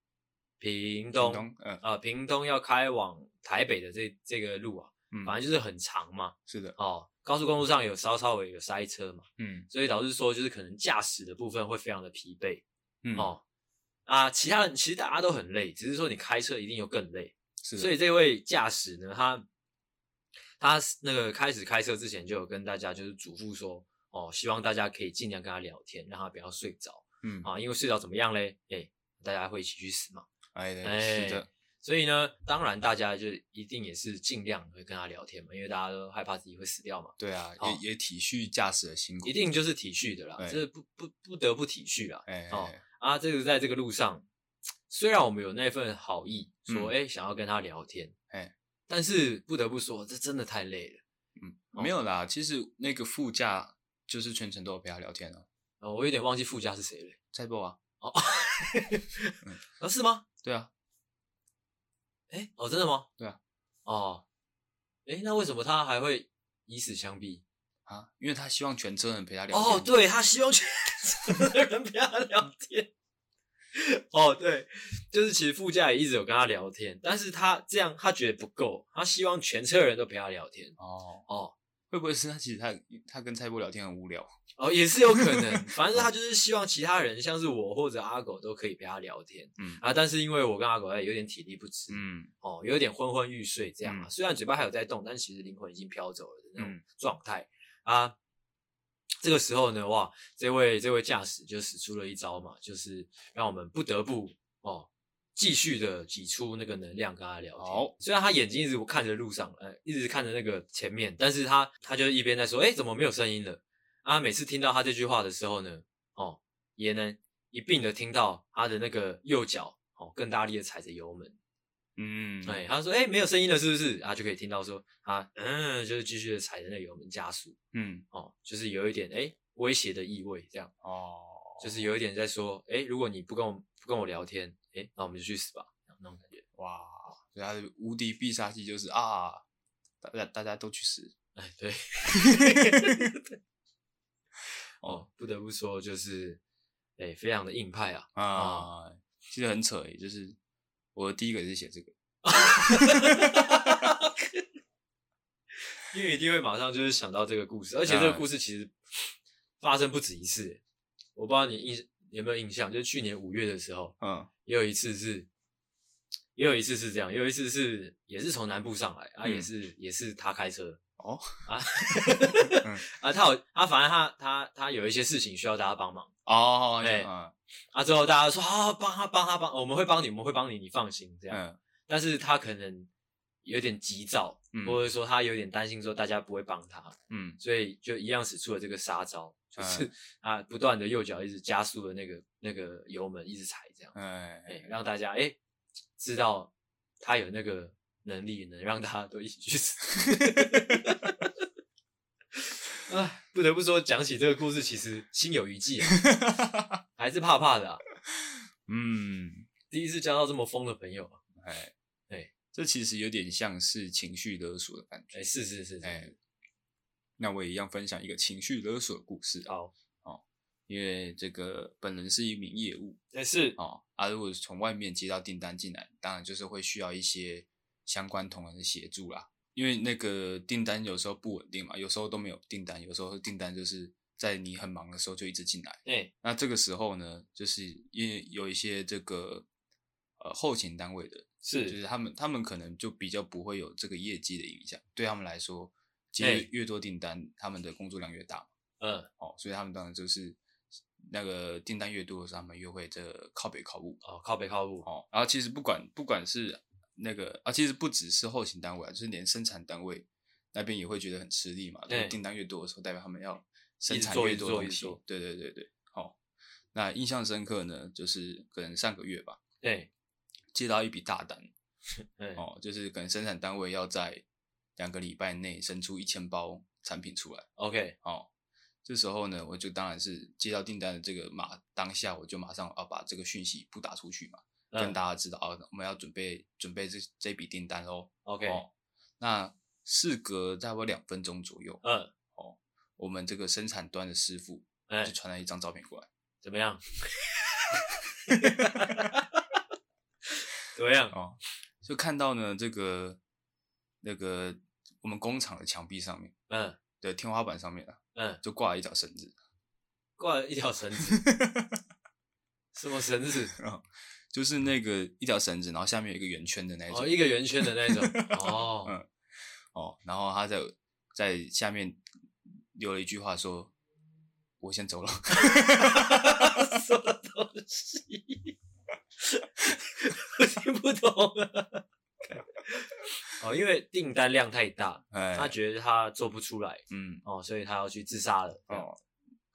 A: 屏东，屏东嗯啊，屏东要开往台北的这这个路啊，嗯，反正就是很长嘛，
B: 是的，
A: 哦，高速公路上有稍稍微有塞车嘛，
B: 嗯，
A: 所以导致说就是可能驾驶的部分会非常的疲惫，
B: 嗯，
A: 哦。啊，其他人其实大家都很累，只是说你开车一定又更累。
B: 是，
A: 所以这位驾驶呢，他他那个开始开车之前就有跟大家就是嘱咐说，哦，希望大家可以尽量跟他聊天，让他不要睡着。
B: 嗯，
A: 啊，因为睡着怎么样嘞？哎，大家会一起去死嘛。
B: 哎，是的。
A: 所以呢，当然大家就一定也是尽量会跟他聊天嘛，因为大家都害怕自己会死掉嘛。
B: 对啊，也也体恤驾驶的辛苦，
A: 一定就是体恤的啦，这不不不得不体恤啦。
B: 哎，
A: 哦。啊，这个在这个路上，虽然我们有那份好意，说哎、嗯、想要跟他聊天，
B: 哎，
A: 但是不得不说，这真的太累了。
B: 嗯，没有啦，其实那个副驾就是全程都有陪他聊天啊。
A: 哦，我有点忘记副驾是谁了。
B: 蔡波啊？
A: 哦，啊是吗？
B: 对啊。
A: 哎，哦，真的吗？
B: 对啊。
A: 哦，哎，那为什么他还会以死相逼？
B: 啊，因为他希望全车人陪他聊天。
A: 哦，对，他希望全车人陪他聊天。哦，对，就是其实副驾也一直有跟他聊天，但是他这样他觉得不够，他希望全车人都陪他聊天。
B: 哦
A: 哦，
B: 会不会是他其实他他跟蔡波聊天很无聊？
A: 哦，也是有可能。反正他就是希望其他人，像是我或者阿狗都可以陪他聊天。
B: 嗯
A: 啊，但是因为我跟阿狗有点体力不支，
B: 嗯
A: 哦，有点昏昏欲睡这样啊、嗯。虽然嘴巴还有在动，但其实灵魂已经飘走了的那种状态。嗯啊，这个时候呢，哇，这位这位驾驶就使出了一招嘛，就是让我们不得不哦，继续的挤出那个能量跟他聊天。
B: 好，
A: 虽然他眼睛一直看着路上，呃，一直看着那个前面，但是他他就一边在说，哎，怎么没有声音了？啊，每次听到他这句话的时候呢，哦，也能一并的听到他的那个右脚哦，更大力的踩着油门。
B: 嗯，
A: 哎，他说，哎，没有声音了，是不是？然后就可以听到说，啊嗯，就是继续的踩着那个油门加速，
B: 嗯，
A: 哦，就是有一点哎威胁的意味，这样，
B: 哦，
A: 就是有一点在说，哎，如果你不跟我不跟我聊天，哎，那我们就去死吧，那种感觉，
B: 哇，所以他的无敌必杀技就是啊，大家大家都去死，
A: 哎，对。哦，不得不说，就是，哎，非常的硬派啊
B: 啊，哦、其实很扯诶，就是我的第一个也是写这个，
A: 因为一定会马上就是想到这个故事，而且这个故事其实发生不止一次，我不知道你印有没有印象，就是去年五月的时候，
B: 嗯，
A: 也有一次是。也有一次是这样，也有一次是也是从南部上来啊，也是也是他开车
B: 哦啊，
A: 啊他有啊，反正他他他有一些事情需要大家帮忙
B: 哦，
A: 对啊，最后大家说好帮他帮他帮，我们会帮你，我们会帮你，你放心这样。但是他可能有点急躁，或者说他有点担心说大家不会帮他，嗯，所以就一样使出了这个杀招，就是啊不断的右脚一直加速的那个那个油门一直踩这样，哎让大家哎。知道他有那个能力，能让大家都一起去死。哎，不得不说，讲起这个故事，其实心有余悸啊，还是怕怕的啊。
B: 嗯，
A: 第一次交到这么疯的朋友，
B: 哎哎，这其实有点像是情绪勒索的感觉。
A: 哎，是是是，
B: 哎，那我也一样分享一个情绪勒索的故事。
A: 好。
B: 因为这个本人是一名业务，
A: 但是
B: 哦，啊，如果从外面接到订单进来，当然就是会需要一些相关同仁的协助啦。因为那个订单有时候不稳定嘛，有时候都没有订单，有时候订单就是在你很忙的时候就一直进来。
A: 对，
B: 那这个时候呢，就是因为有一些这个呃后勤单位的，
A: 是，
B: 就是他们他们可能就比较不会有这个业绩的影响，对他们来说，接越多订单，他们的工作量越大。
A: 嗯，
B: 哦，所以他们当然就是。那个订单越多的时候，他们越会这个靠北靠物
A: 哦，靠北靠物
B: 哦。然后其实不管不管是那个啊，其实不只是后勤单位啊，就是连生产单位那边也会觉得很吃力嘛。对，订单越多的时候，代表他们要生产越多东西。对对对对，好、哦。那印象深刻呢，就是可能上个月吧，
A: 对，
B: 接到一笔大单，
A: 对
B: 哦，就是可能生产单位要在两个礼拜内生出一千包产品出来。
A: OK，
B: 哦。这时候呢，我就当然是接到订单的这个马当下，我就马上要把这个讯息布达出去嘛，嗯、跟大家知道啊，我们要准备准备这这笔订单喽。
A: OK，
B: 哦，那事隔大概两分钟左右，
A: 嗯，
B: 哦，我们这个生产端的师傅就传来一张照片过来，
A: 怎么样？怎么样？
B: 哦，就看到呢这个那个我们工厂的墙壁上面，
A: 嗯。
B: 的，天花板上面啊，
A: 嗯，
B: 就挂了一条绳子，
A: 挂了一条绳子，什么绳子？
B: 就是那个一条绳子，然后下面有一个圆圈的那种，
A: 哦，一个圆圈的那种，哦，
B: 嗯，哦，然后他在在下面留了一句话说：“我先走了。”
A: 什么东西？我听不懂了。哦，因为订单量太大，
B: 哎，
A: 他觉得他做不出来，
B: 嗯，
A: 哦，所以他要去自杀了，
B: 哦，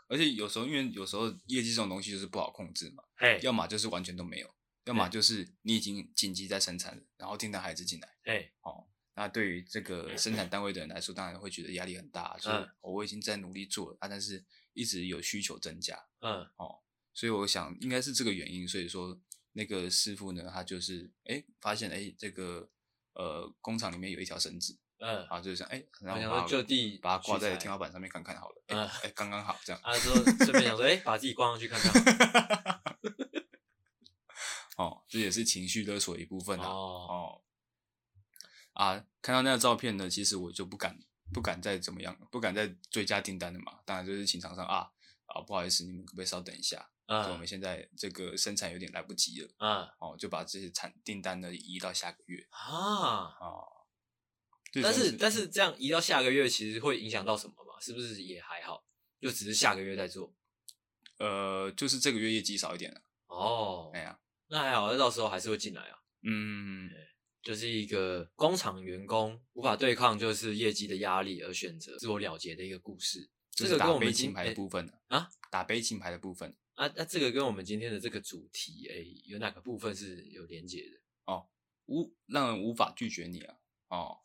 B: 而且有时候因为有时候业绩这种东西就是不好控制嘛，
A: 哎，
B: 要么就是完全都没有，要么就是你已经紧急在生产了，然后订单还是进来，
A: 哎，
B: 哦，那对于这个生产单位的人来说，当然会觉得压力很大，所以我已经在努力做了啊，但是一直有需求增加，
A: 嗯，
B: 哦，所以我想应该是这个原因，所以说那个师傅呢，他就是哎发现哎这个。呃，工厂里面有一条绳子，
A: 嗯，
B: 啊，就是想，哎，然
A: 后把就地
B: 把它挂在天花板上面看看好了，嗯，哎，刚刚好这样。
A: 啊，之后顺便想说，哎，把自己挂上去看看。
B: 哦，这也是情绪勒索一部分啊。
A: 哦
B: 哦，啊，看到那个照片呢，其实我就不敢不敢再怎么样，不敢再追加订单了嘛。当然就是请厂商啊啊，不好意思，你们可不可以稍等一下？嗯，我们现在这个生产有点来不及了，
A: 嗯，
B: 哦，就把这些产订单呢移到下个月
A: 啊
B: 哦。
A: 但是但是这样移到下个月，其实会影响到什么吗？是不是也还好？就只是下个月再做？
B: 呃，就是这个月业绩少一点了。
A: 哦，
B: 哎呀，
A: 那还好，那到时候还是会进来啊。
B: 嗯，
A: 就是一个工厂员工无法对抗就是业绩的压力而选择自我了结的一个故事。
B: 这个跟我们金牌的部分
A: 啊，
B: 打悲情牌的部分。
A: 啊，那这个跟我们今天的这个主题，哎，有哪个部分是有连结的？
B: 哦，无让人无法拒绝你啊！哦，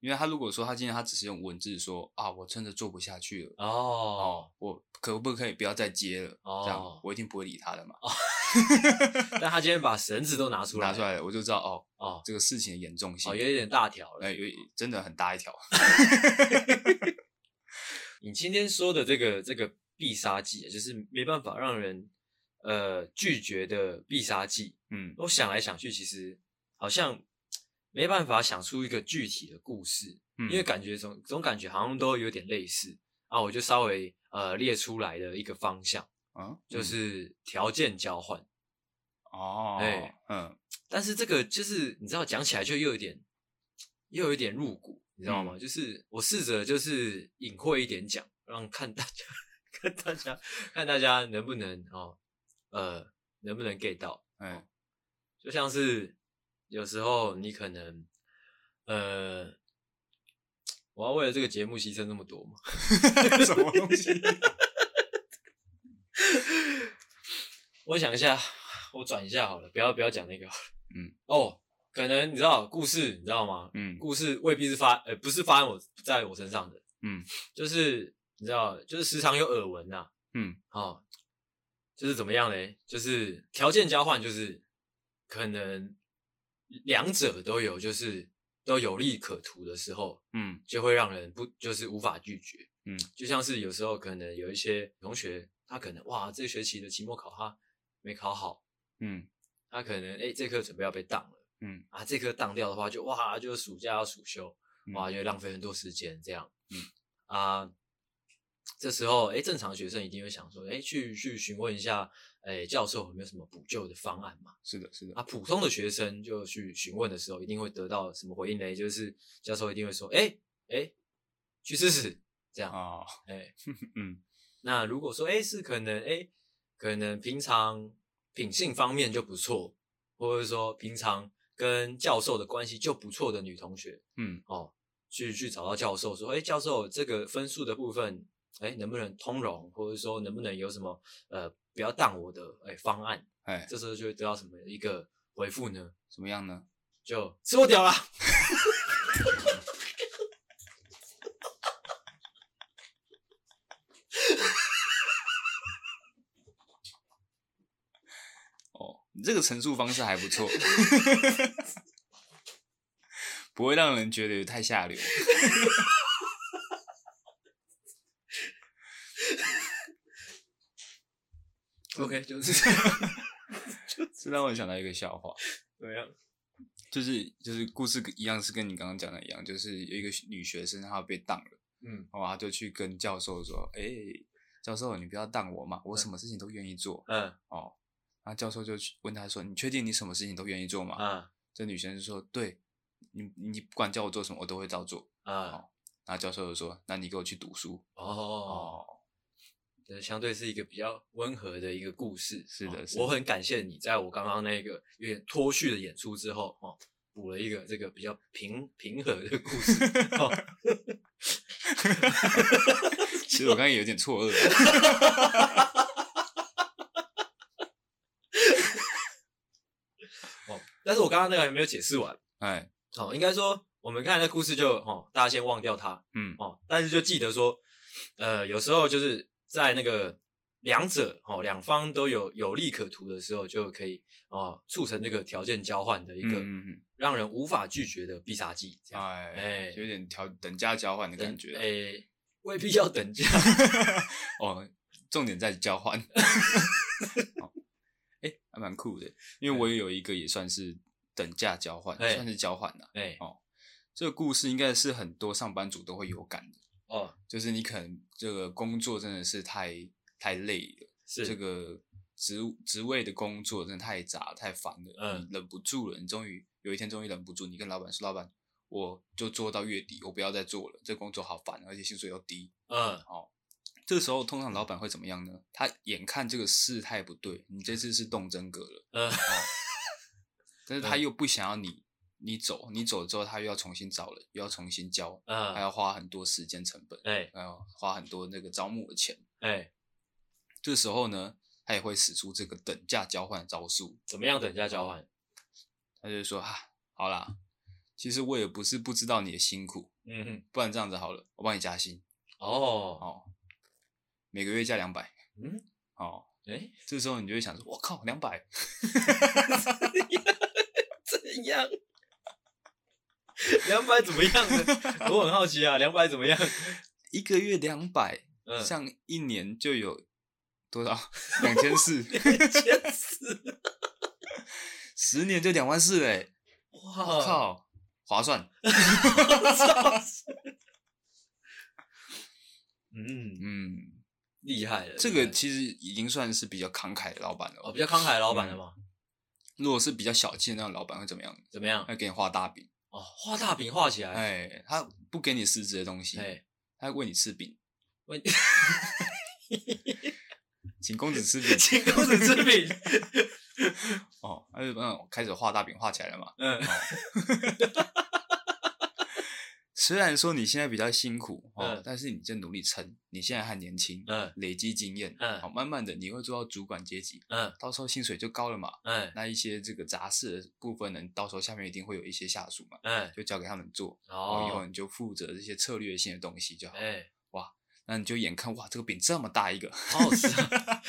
B: 因为他如果说他今天他只是用文字说啊，我真的做不下去了
A: 哦
B: 哦，我可不可以不要再接了？
A: 哦
B: 这样我一定不会理他的嘛。
A: 但他今天把绳子都拿出来，
B: 拿出来了，我就知道哦
A: 哦
B: 这个事情的严重性
A: 哦，有一点大条了。
B: 哎，有真的很大一条。
A: 你今天说的这个这个必杀技，就是没办法让人呃拒绝的必杀技。
B: 嗯，
A: 我想来想去，其实好像没办法想出一个具体的故事，
B: 嗯
A: 因为感觉总总感觉好像都有点类似啊。我就稍微呃列出来的一个方向，
B: 啊，
A: 就是条件交换。
B: 哦，
A: 哎
B: 嗯，
A: 但是这个就是你知道讲起来就又有点又有一点入骨，你知道吗？
B: 嗯
A: 就是我试着就是隐晦一点讲，让看大家看大家看大家能不能哦呃能不能 get 到，
B: 哎，
A: 就像是有时候你可能呃我要为了这个节目牺牲那么多吗？
B: 什么东西？
A: 我想一下，我转一下好了，不要不要讲那个好了。
B: 嗯，
A: 哦，可能你知道故事，你知道吗？
B: 嗯
A: 故事未必是发，呃，不是发生我在我身上的，
B: 嗯
A: 就是你知道，就是时常有耳闻呐。
B: 嗯
A: 哦，就是怎么样嘞？就是条件交换，就是可能两者都有，就是都有利可图的时候，
B: 嗯。
A: 就会让人不就是无法拒绝。
B: 嗯，
A: 就像是有时候可能有一些同学，他可能哇，这学期的期末考他没考好，
B: 嗯。
A: 他可能哎、这科准备要被当了
B: 嗯。
A: 啊，这科当掉的话就哇，就暑假要暑修，
B: 嗯。
A: 哇，就浪费很多时间这样。
B: 嗯。
A: 啊，这时候哎、正常学生一定会想说，哎，去去询问一下，哎，教授有没有什么补救的方案嘛？
B: 是的，是的，
A: 啊，普通的学生就去询问的时候，一定会得到什么回应呢？就是教授一定会说，哎哎，去试试这样。
B: 哦，
A: 哎，
B: 嗯
A: 那如果说哎是可能哎，可能平常品性方面就不错，或者说平常跟教授的关系就不错的女同学
B: 嗯
A: 哦，去去找到教授说，哎，教授这个分数的部分，哎，能不能通融，或者说能不能有什么呃不要当我的哎方案？
B: 哎，
A: 这时候就会得到什么一个回复呢？
B: 怎么样呢？
A: 就吃我屌啦！
B: 哦，你这个陈述方式还不错，不会让人觉得太下流。
A: OK，就是这样。
B: 这 让我想到一个笑话，
A: 怎么样？
B: 就是就是故事一样是跟你刚刚讲的一样，就是有一个女学生她被当了，
A: 嗯
B: 然后她就去跟教授说：“哎、教授，你不要当我嘛，我什么事情都愿意做。
A: 嗯
B: 哦，然后教授就去问她说：“你确定你什么事情都愿意做吗？”
A: 嗯
B: 这女生就说：“对，你你不管叫我做什么，我都会照做。
A: 嗯，
B: 然后教授就说：“那你给我去读书。
A: 哦，
B: 哦，
A: 这相对是一个比较温和的一个故事。哦
B: 是的是的
A: 我很感谢你，在我刚刚那个有点脱序的演出之后，哦，补了一个这个比较平平和的故事。哦
B: 其实我刚刚有点错愕。
A: 哦，但是我刚刚那个还没有解释完。
B: 哎，
A: 哦，应该说我们看那故事就哦，大家先忘掉它。
B: 嗯
A: 哦，但是就记得说，呃，有时候就是在那个两者哦两方都有有利可图的时候，就可以哦促成这个条件交换的一
B: 个
A: 让人无法拒绝的必杀技。这
B: 嗯，
A: 样，
B: 哎
A: 哎
B: 有点条等价交换的感觉。
A: 哎，未必要等价。
B: 哦，重点在交换。哦哎，还蛮酷的，因为我也有一个也算是等价交换，
A: 哎
B: 算是交换的。
A: 哎，
B: 哦这个故事应该是很多上班族都会有感的，
A: 哦，
B: 就是你可能这个工作真的是太太累了，
A: 是
B: 这个职职位的工作真的太杂太烦了，
A: 嗯。
B: 你忍不住了，你终于有一天终于忍不住，你跟老板说，老板，我就做到月底，我不要再做了，这工作好烦，而且薪水又低。
A: 嗯。
B: 哦这个时候，通常老板会怎么样呢？他眼看这个事态不对，你这次是动真格了，
A: 嗯，
B: 但是他又不想要你你走，你走了之后，他又要重新找人，又要重新教，
A: 嗯，
B: 还要花很多时间成本，
A: 哎
B: 还要花很多那个招募的钱。
A: 哎，
B: 这时候呢，他也会使出这个等价交换的招数。
A: 怎么样等价交换？
B: 他就说啊，好啦，其实我也不是不知道你的辛苦，
A: 嗯哼，
B: 不然这样子好了，我帮你加薪。
A: 哦，
B: 哦，每个月加两百。
A: 嗯，
B: 哦，
A: 哎，
B: 这时候你就会想说，我靠，两百，
A: 怎样？两百怎么样呢？我很好奇啊，两百怎么样？
B: 一个月两百，
A: 嗯，
B: 像一年就有多少？两千四，
A: 两千四，
B: 十年就两万四嘞！
A: 哇
B: 靠，划算。
A: 嗯
B: 嗯，
A: 厉害了，
B: 这个其实已经算是比较慷慨的老板了。
A: 哦，比较慷慨的老板了吗？
B: 如果是比较小气的那种老板会怎么样？
A: 怎么样？
B: 会给你画大饼。
A: 哦，画大饼画起来。
B: 哎，他不给你实质的东西，哎，他会喂你吃饼。
A: 喂，
B: 请公子吃饼，
A: 请公子吃饼。
B: 哦，那就嗯开始画大饼，画起来了嘛。
A: 嗯。
B: 虽然说你现在比较辛苦哦，但是你在努力撑。你现在还年轻，嗯，累积经验，嗯，好，慢慢的你会做到主管阶级，嗯，到时候薪水就高了嘛，嗯，那一些这个杂事的部分呢，到时候下面一定会有一些下属嘛，嗯，就交给他们做，哦，以后你就负责这些策略性的东西就好，哎，哇，那你就眼看哇，这个饼这么大一个，好好吃啊，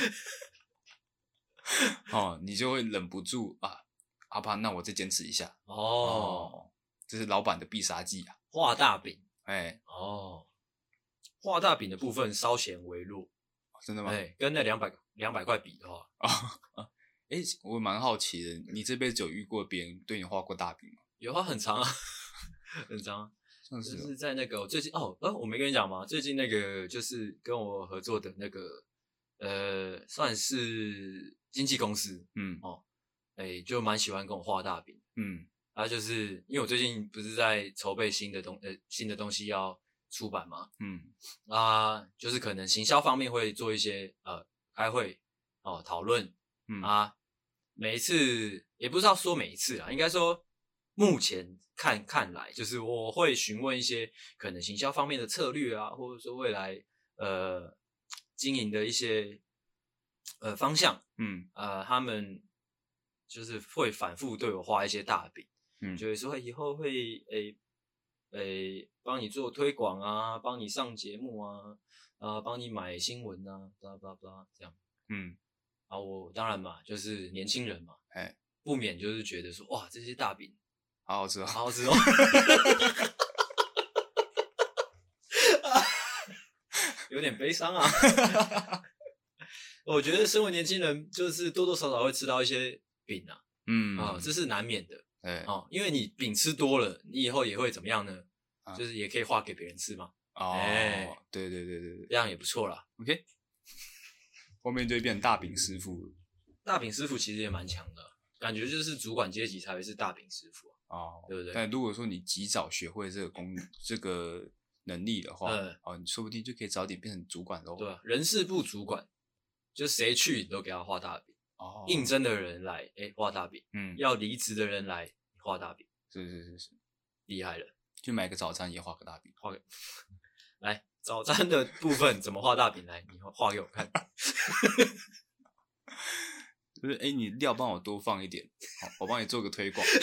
B: 哦，你就会忍不住啊，阿爸，那我再坚持一下，哦，这是老板的必杀技啊。
A: 画大饼，
B: 哎、欸，
A: 哦，画大饼的部分稍显微弱，
B: 真的吗？
A: 哎，跟那两百两百块比的话，啊
B: 啊，哎、欸，我蛮好奇的，你这辈子有遇过别人对你画过大饼吗？
A: 有啊，很长啊，很长、啊，像是就是在那个最近哦，呃，我没跟你讲吗？最近那个就是跟我合作的那个，呃，算是经纪公司，嗯，哦，哎、欸，就蛮喜欢跟我画大饼，嗯。啊，就是因为我最近不是在筹备新的东呃新的东西要出版嘛，嗯，啊，就是可能行销方面会做一些呃开会哦讨论，嗯啊，每一次也不知道说每一次啊，应该说目前看看来，就是我会询问一些可能行销方面的策略啊，或者说未来呃经营的一些呃方向，嗯，呃，他们就是会反复对我画一些大饼。嗯，就会说以后会诶诶帮你做推广啊，帮你上节目啊，啊帮你买新闻啊，巴拉巴拉这样。嗯，啊我当然嘛，就是年轻人嘛，哎，不免就是觉得说哇这些大饼
B: 好好吃哦，
A: 好好吃哦，有点悲伤啊。我觉得身为年轻人，就是多多少少会吃到一些饼啊，嗯啊，这是难免的。哎哦，因为你饼吃多了，你以后也会怎么样呢？啊、就是也可以画给别人吃嘛。
B: 哦，哎、对对对对对，
A: 这样也不错啦。
B: OK，后面就会变成大饼师傅了。
A: 大饼师傅其实也蛮强的，感觉就是主管阶级才会是大饼师傅
B: 哦，
A: 对不对？
B: 但如果说你及早学会这个功 这个能力的话，嗯、哦，你说不定就可以早点变成主管喽。
A: 对，人事部主管，就谁去你都给他画大饼。哦，应征的人来，哎，画大饼。嗯，要离职的人来画大饼。
B: 是是是是，
A: 厉害了。
B: 去买个早餐也画个大饼，画个。
A: 来，早餐的部分怎么画大饼？来，你画给我看。
B: 就是，哎，你料帮我多放一点，好，我帮你做个推广。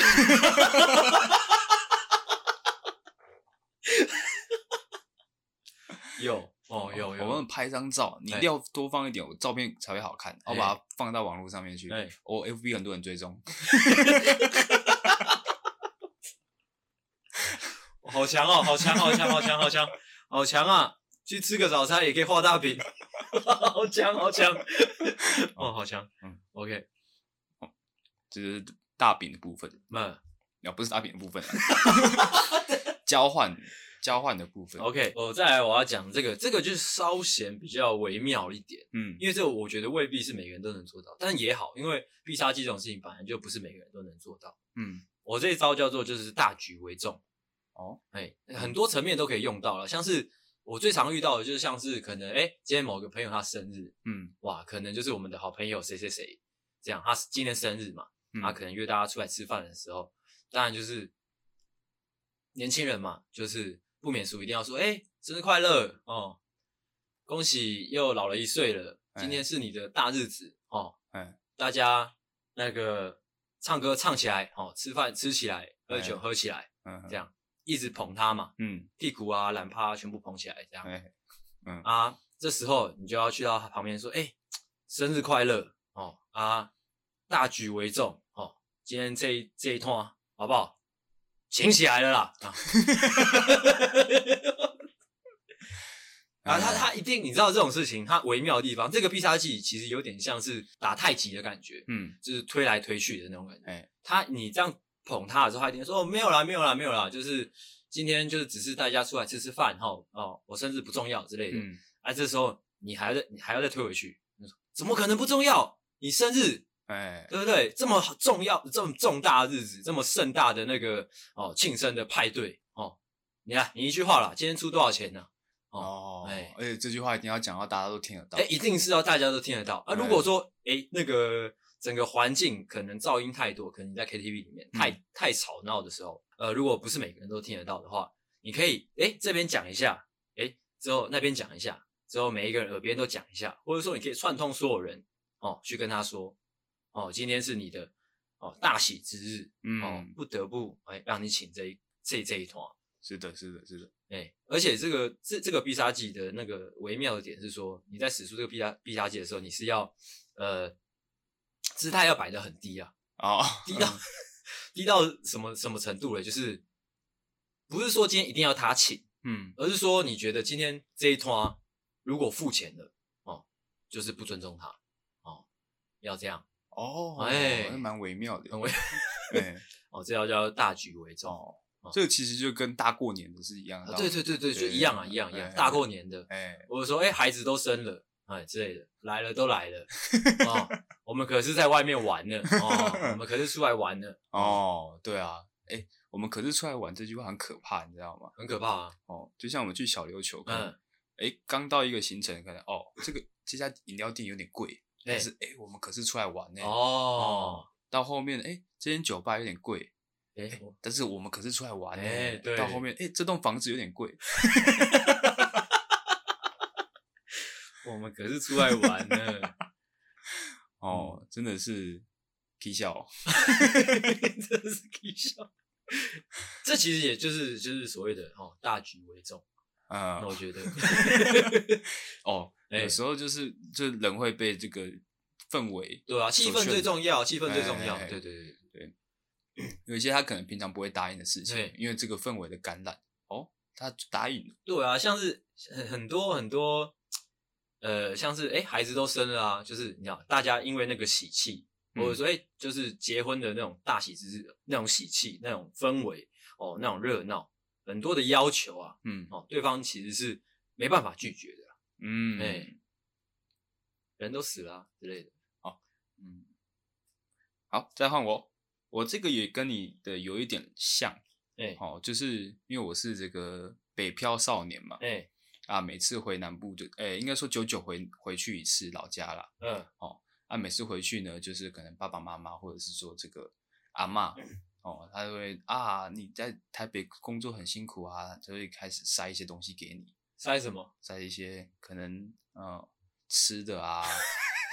A: 有。哦，有有，
B: 我们拍张照，你一定要多放一点，我照片才会好看。我把它放到网络上面去。哎，我 FB 很多人追踪。
A: 好强哦，好强，好强，好强，好强，好强啊！去吃个早餐也可以画大饼，好强，好强。哦，好强。嗯，OK。
B: 这是大饼的部分。
A: 嗯，
B: 那不是大饼的部分。交换。交换的部分
A: ，OK，我再来，我要讲这个，这个就是稍显比较微妙一点，嗯，因为这个我觉得未必是每个人都能做到，但也好，因为必杀技这种事情本来就不是每个人都能做到，嗯，我这一招叫做就是大局为重，哦，哎，很多层面都可以用到了，像是我最常遇到的就是像是可能，哎，今天某个朋友他生日，嗯，哇，可能就是我们的好朋友谁谁谁这样，他今天生日嘛，他可能约大家出来吃饭的时候，当然就是年轻人嘛，就是。不免俗，一定要说，哎、欸，生日快乐哦！恭喜又老了一岁了，今天是你的大日子哦！哎，大家那个唱歌唱起来哦，吃饭吃起来喝酒喝起来，
B: 嗯，
A: 这样一直捧他嘛，
B: 嗯，
A: 屁股啊、懒趴全部捧起来，这样，
B: 哎，嗯
A: 啊，这时候你就要去到他旁边说，哎，生日快乐哦啊，大局为重哦，今天这一这一趟好不好？请起来了啦啊！啊，他他一定，你知道这种事情，他微妙的地方，这个必杀技其实有点像是打太极的感觉，
B: 嗯，
A: 就是推来推去的那种感觉。
B: 哎，
A: 他你这样捧他的时候，他一定说哦，没有啦，没有啦，没有啦，就是今天就是只是大家出来吃吃饭哈，哦，我生日不重要之类的。嗯，啊，这时候你还要再你还要再推回去，怎么可能不重要？你生日，哎，对不对？这么重要、这么重大的日子，这么盛大的那个哦庆生的派对哦，你看你一句话啦，今天出多少钱呢？
B: 哦，哎，而且这句话一定要讲到大家都听得到，
A: 哎，一定是要大家都听得到啊。如果说，哎，那个整个环境可能噪音太多，可能你在 KTV 里面太太吵闹的时候，呃，如果不是每个人都听得到的话，你可以，哎，这边讲一下，哎，之后那边讲一下，之后每一个人耳边都讲一下，或者说你可以串通所有人，哦，去跟他说，哦，今天是你的哦大喜之日，嗯哦，不得不哎让你请这一这这一团。
B: 是的，是的，是的，
A: 哎，而且这个这这个必杀技的那个微妙的点是说，你在使出这个必杀必杀技的时候，你是要呃姿态要摆得很低啊，
B: 哦，
A: 低到低到什么什么程度了？就是不是说今天一定要他请，嗯，而是说你觉得今天这一团如果付钱了哦，就是不尊重他哦，要这样
B: 哦，哎，蛮微妙的，
A: 很微，
B: 对，
A: 哦，这要叫大局为重。
B: 这个其实就跟大过年的是一样的，
A: 对对对对，就一样啊，一样一样。大过年的，哎，我说，哎，孩子都生了，哎之类的，来了都来了，哦，我们可是在外面玩呢，哦，我们可是出来玩呢，
B: 哦，对啊，哎，我们可是出来玩，这句话很可怕，你知道吗？
A: 很可怕啊，
B: 哦，就像我们去小琉球，嗯，哎，刚到一个行程，可能哦，这个这家饮料店有点贵，但是哎，我们可是出来玩呢，哦，到后面，哎，这间酒吧有点贵。哎，但是我们可是出来玩哎，对，到后面，哎，这栋房子有点贵
A: 我们可是出来玩呢。
B: 哦，真的是搞笑，
A: 真的是 K 笑。这其实也就是就是所谓的哦，大局为重啊，我觉得。
B: 哦，有时候就是就人会被这个氛围，
A: 对啊，气氛最重要，气氛最重要，对对对对。
B: 有一些他可能平常不会答应的事情，对，因为这个氛围的感染，哦，他答应了。
A: 对啊，像是很很多很多，呃，像是哎，孩子都生了啊，就是你知道，大家因为那个喜气，或者说哎，就是结婚的那种大喜之日，那种喜气，那种氛围，哦，那种热闹，很多的要求啊，嗯，哦，对方其实是没办法拒绝的，嗯，哎，人都死了啊之类的，
B: 好，嗯，好，再换我。我这个也跟你的有一点像，哎、欸，哦，就是因为我是这个北漂少年嘛，哎、欸，啊，每次回南部就，哎、欸，应该说久久回回去一次老家啦，嗯，哦，啊，每次回去呢，就是可能爸爸妈妈或者是说这个阿嬷，哦，他就会啊，你在台北工作很辛苦啊，就会开始塞一些东西给你，
A: 塞什么？
B: 塞一些可能，嗯，吃的啊。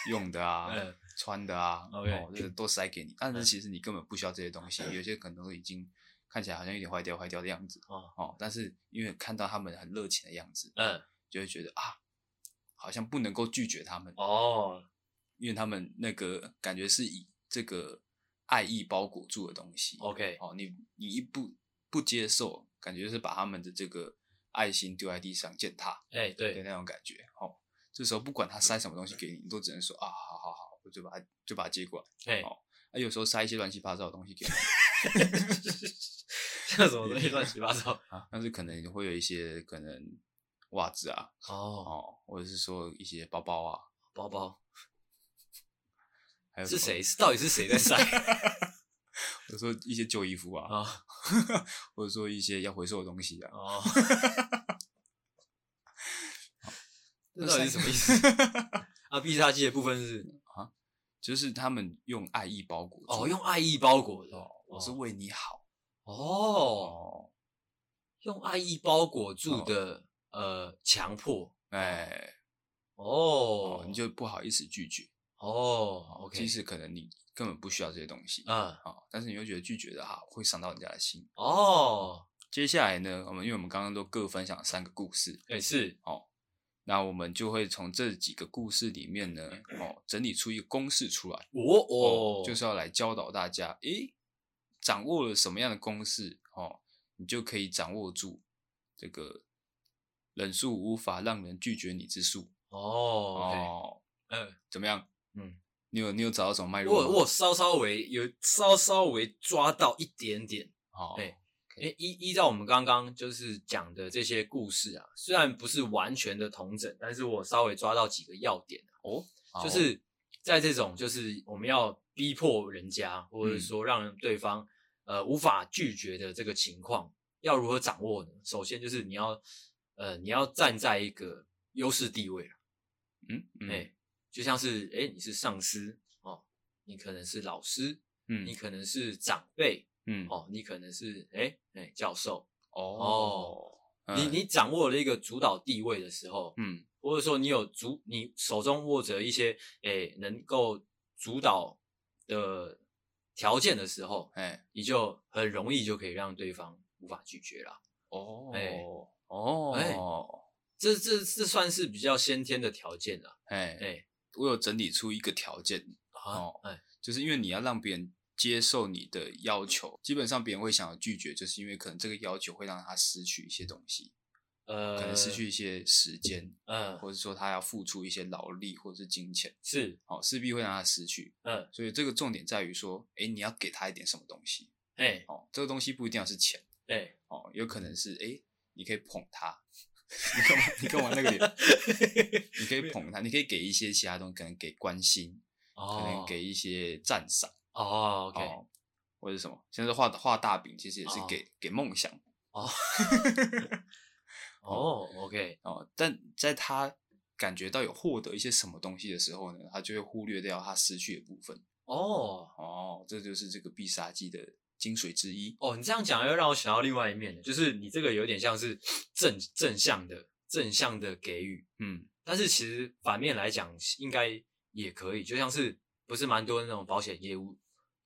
B: 用的啊，嗯、穿的啊.哦，这个都塞给你，但是其实你根本不需要这些东西，嗯、有些可能都已经看起来好像有点坏掉、坏掉的样子，哦，哦，但是因为看到他们很热情的样子，嗯，就会觉得啊，好像不能够拒绝他们哦，因为他们那个感觉是以这个爱意包裹住的东西
A: ，OK，
B: 哦，你你一不不接受，感觉是把他们的这个爱心丢在地上践踏，
A: 哎，对
B: 的那种感觉，哦。这时候不管他塞什么东西给你，你都只能说啊，好好好，我就把它就把它接过来。哎，哦，啊，有时候塞一些乱七八糟的东西给你，
A: 像什么东西乱七八糟
B: 啊？但是可能会有一些可能袜子啊，哦哦，或者是说一些包包啊，
A: 包包，
B: 还有
A: 是谁？是到底是谁在塞？
B: 或者说一些旧衣服啊，啊，或者说一些要回收的东西啊，哦。
A: 这到底是什么意思？啊，必杀技的部分是啊，
B: 就是他们用爱意包裹
A: 哦，用爱意包裹的，
B: 我是为你好
A: 哦，用爱意包裹住的呃，强迫。
B: 哎，哦，你就不好意思拒绝哦，OK，，即使可能你根本不需要这些东西，
A: 嗯，
B: 好，但是你又觉得拒绝的哈会伤到人家的心。
A: 哦，
B: 接下来呢，我们因为我们刚刚都各分享了三个故事，
A: 哎是，
B: 哦，那我们就会从这几个故事里面呢，哦，整理出一个公式出来，
A: 哦
B: 哦，就是要来教导大家，诶，掌握了什么样的公式，哦，你就可以掌握住这个忍术无法让人拒绝你之术。
A: 哦，
B: 哦，
A: 嗯，
B: 怎么样？
A: 嗯。
B: 你有你有找到什么脉络？
A: 我我稍稍微有稍稍微抓到一点点。
B: 好，
A: 哎，诶依依照我们刚刚就是讲的这些故事啊，虽然不是完全的同整，但是我稍微抓到几个要点哦。就是在这种就是我们要逼迫人家，或者说让对方呃无法拒绝的这个情况，要如何掌握呢？首先就是你要呃你要站在一个优势地位。
B: 嗯，
A: 哎。就像是哎，你是上司哦，你可能是老师，
B: 嗯，
A: 你可能是长辈，
B: 嗯，
A: 哦，你可能是哎哎教授，
B: 哦，
A: 你你掌握了一个主导地位的时候，
B: 嗯，
A: 或者说你有主，你手中握着一些哎能够主导的条件的时候，
B: 哎，
A: 你就很容易就可以让对方无法拒绝了。
B: 哦，
A: 哎，
B: 哦，
A: 哎，这这这算是比较先天的条件了，
B: 哎
A: 哎。
B: 我有整理出一个条件哦，
A: 哎，
B: 就是因为你要让别人接受你的要求，基本上别人会想要拒绝，就是因为可能这个要求会让他失去一些东西，呃，可能失去一些时间，
A: 嗯，
B: 或者说他要付出一些劳力或者是金钱，
A: 是，
B: 哦，势必会让他失去，
A: 嗯，
B: 所以这个重点在于说，哎，你要给他一点什么东西，
A: 哎，
B: 哦，这个东西不一定要是钱，
A: 哎，
B: 哦，有可能是，哎，你可以捧他。你干嘛？你干嘛那个脸？你可以捧他，你可以给一些其他东西，可能给关心，哦、可能给一些赞赏，
A: 哦，OK，
B: 哦，或者什么？现在画画大饼，其实也是给、哦、给梦想，
A: 哦，哦，OK，
B: 哦，但在他感觉到有获得一些什么东西的时候呢，他就会忽略掉他失去的部分。
A: 哦，
B: 哦，这就是这个必杀技的。精髓之一
A: 哦，你这样讲又让我想到另外一面，就是你这个有点像是正正向的正向的给予，
B: 嗯，
A: 但是其实反面来讲应该也可以，就像是不是蛮多那种保险业务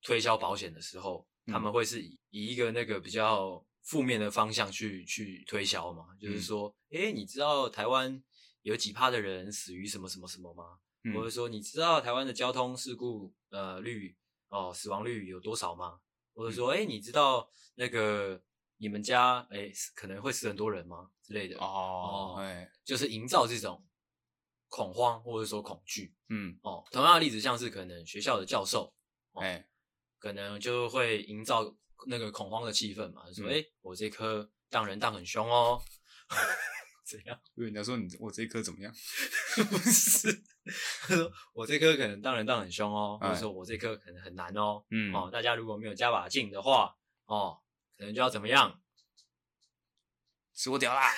A: 推销保险的时候，嗯、他们会是以以一个那个比较负面的方向去去推销嘛，就是说，哎、嗯，你知道台湾有几趴的人死于什么什么什么吗？嗯、或者说你知道台湾的交通事故呃率哦死亡率有多少吗？或者说，哎、欸，你知道那个你们家哎、欸、可能会死很多人吗？之类的
B: 哦，哎、哦，
A: 就是营造这种恐慌或者说恐惧，
B: 嗯，
A: 哦，同样的例子像是可能学校的教授，哎、
B: 哦，
A: 可能就会营造那个恐慌的气氛嘛，就说，哎、嗯欸，我这科当人当很凶哦。怎样？
B: 因为人家说你我这一科怎么样？
A: 不是，他说我这科可能当人当很凶哦，或者说我这科可能很难哦。嗯，哦，大家如果没有加把劲的话，哦，可能就要怎么样？
B: 吃我屌啦！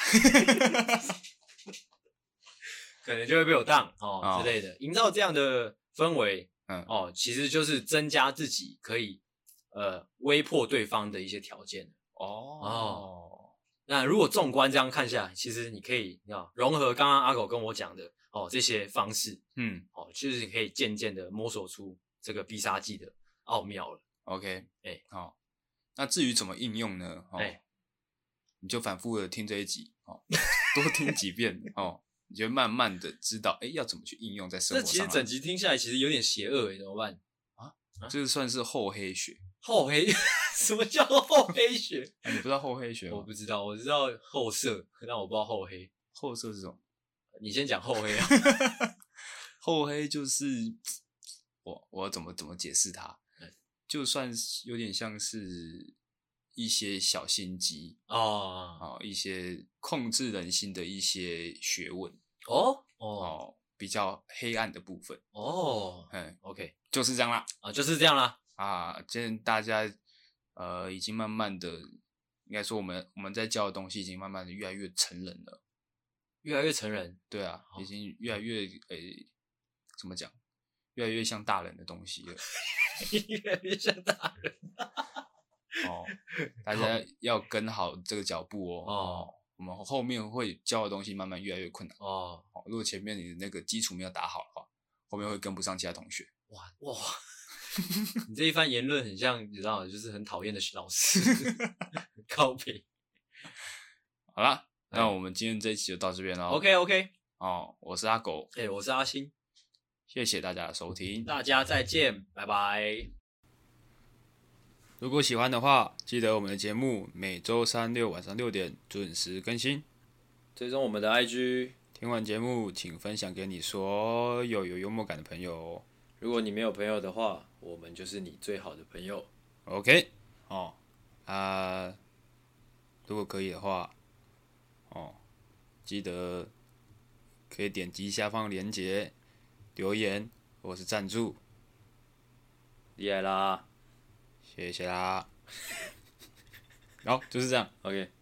A: 可能就会被我当哦，哦之类的，营造这样的氛围，
B: 嗯，
A: 哦，其实就是增加自己可以呃威迫对方的一些条件。
B: 哦
A: 哦。那如果纵观这样看下来，其实你可以，你知道，融合刚刚阿狗跟我讲的哦这些方式，
B: 嗯，
A: 哦，就是可以渐渐的摸索出这个必杀技的奥妙了。
B: OK，
A: 哎、欸，
B: 好、哦，那至于怎么应用呢？哎、哦，
A: 欸、
B: 你就反复的听这一集，哦，多听几遍，哦，你就慢慢的知道，哎、欸，要怎么去应用在生活上。
A: 那其实整集听下来，其实有点邪恶，哎，怎么办？
B: 啊，这个算是厚黑学。
A: 厚黑？什么叫厚黑学？
B: 啊、你不知道厚黑学吗？
A: 我不知道，我知道厚色，但我不知道厚黑。
B: 厚色是什么？
A: 你先讲厚黑啊。
B: 厚黑就是我，我要怎么怎么解释它？嗯、就算有点像是一些小心机
A: 哦，
B: 啊，一些控制人心的一些学问
A: 哦哦，
B: 哦，比较黑暗的部分
A: 哦。
B: 嗯
A: ，OK，
B: 就是这样啦。
A: 啊，就是这样啦。
B: 啊，今天大家呃已经慢慢的，应该说我们我们在教的东西已经慢慢的越来越成人了，
A: 越来越成人。
B: 对啊，已经越来越诶、欸，怎么讲？越来越像大人的东西了，
A: 越来越像大人。
B: 哦，大家 要跟好这个脚步哦。哦，我们后面会教的东西慢慢越来越困难
A: 哦。
B: 如果前面你的那个基础没有打好的话，后面会跟不上其他同学。
A: 哇哇！你这一番言论很像，你知道，就是很讨厌的老师。靠北。
B: 好啦，那我们今天这一期就到这边了。
A: OK OK。
B: 哦，我是阿狗，
A: 哎、欸，我是阿星，
B: 谢谢大家的收听，
A: 大家再见，拜拜。
B: 如果喜欢的话，记得我们的节目每周三六晚上六点准时更新，
A: 追踪我们的 IG。
B: 听完节目，请分享给你所有有幽默感的朋友。
A: 如果你没有朋友的话，我们就是你最好的朋友。
B: OK，哦，啊，如果可以的话，哦，记得可以点击下方链接留言或是赞助，
A: 厉害啦！
B: 谢谢啦，好，就是这样，OK。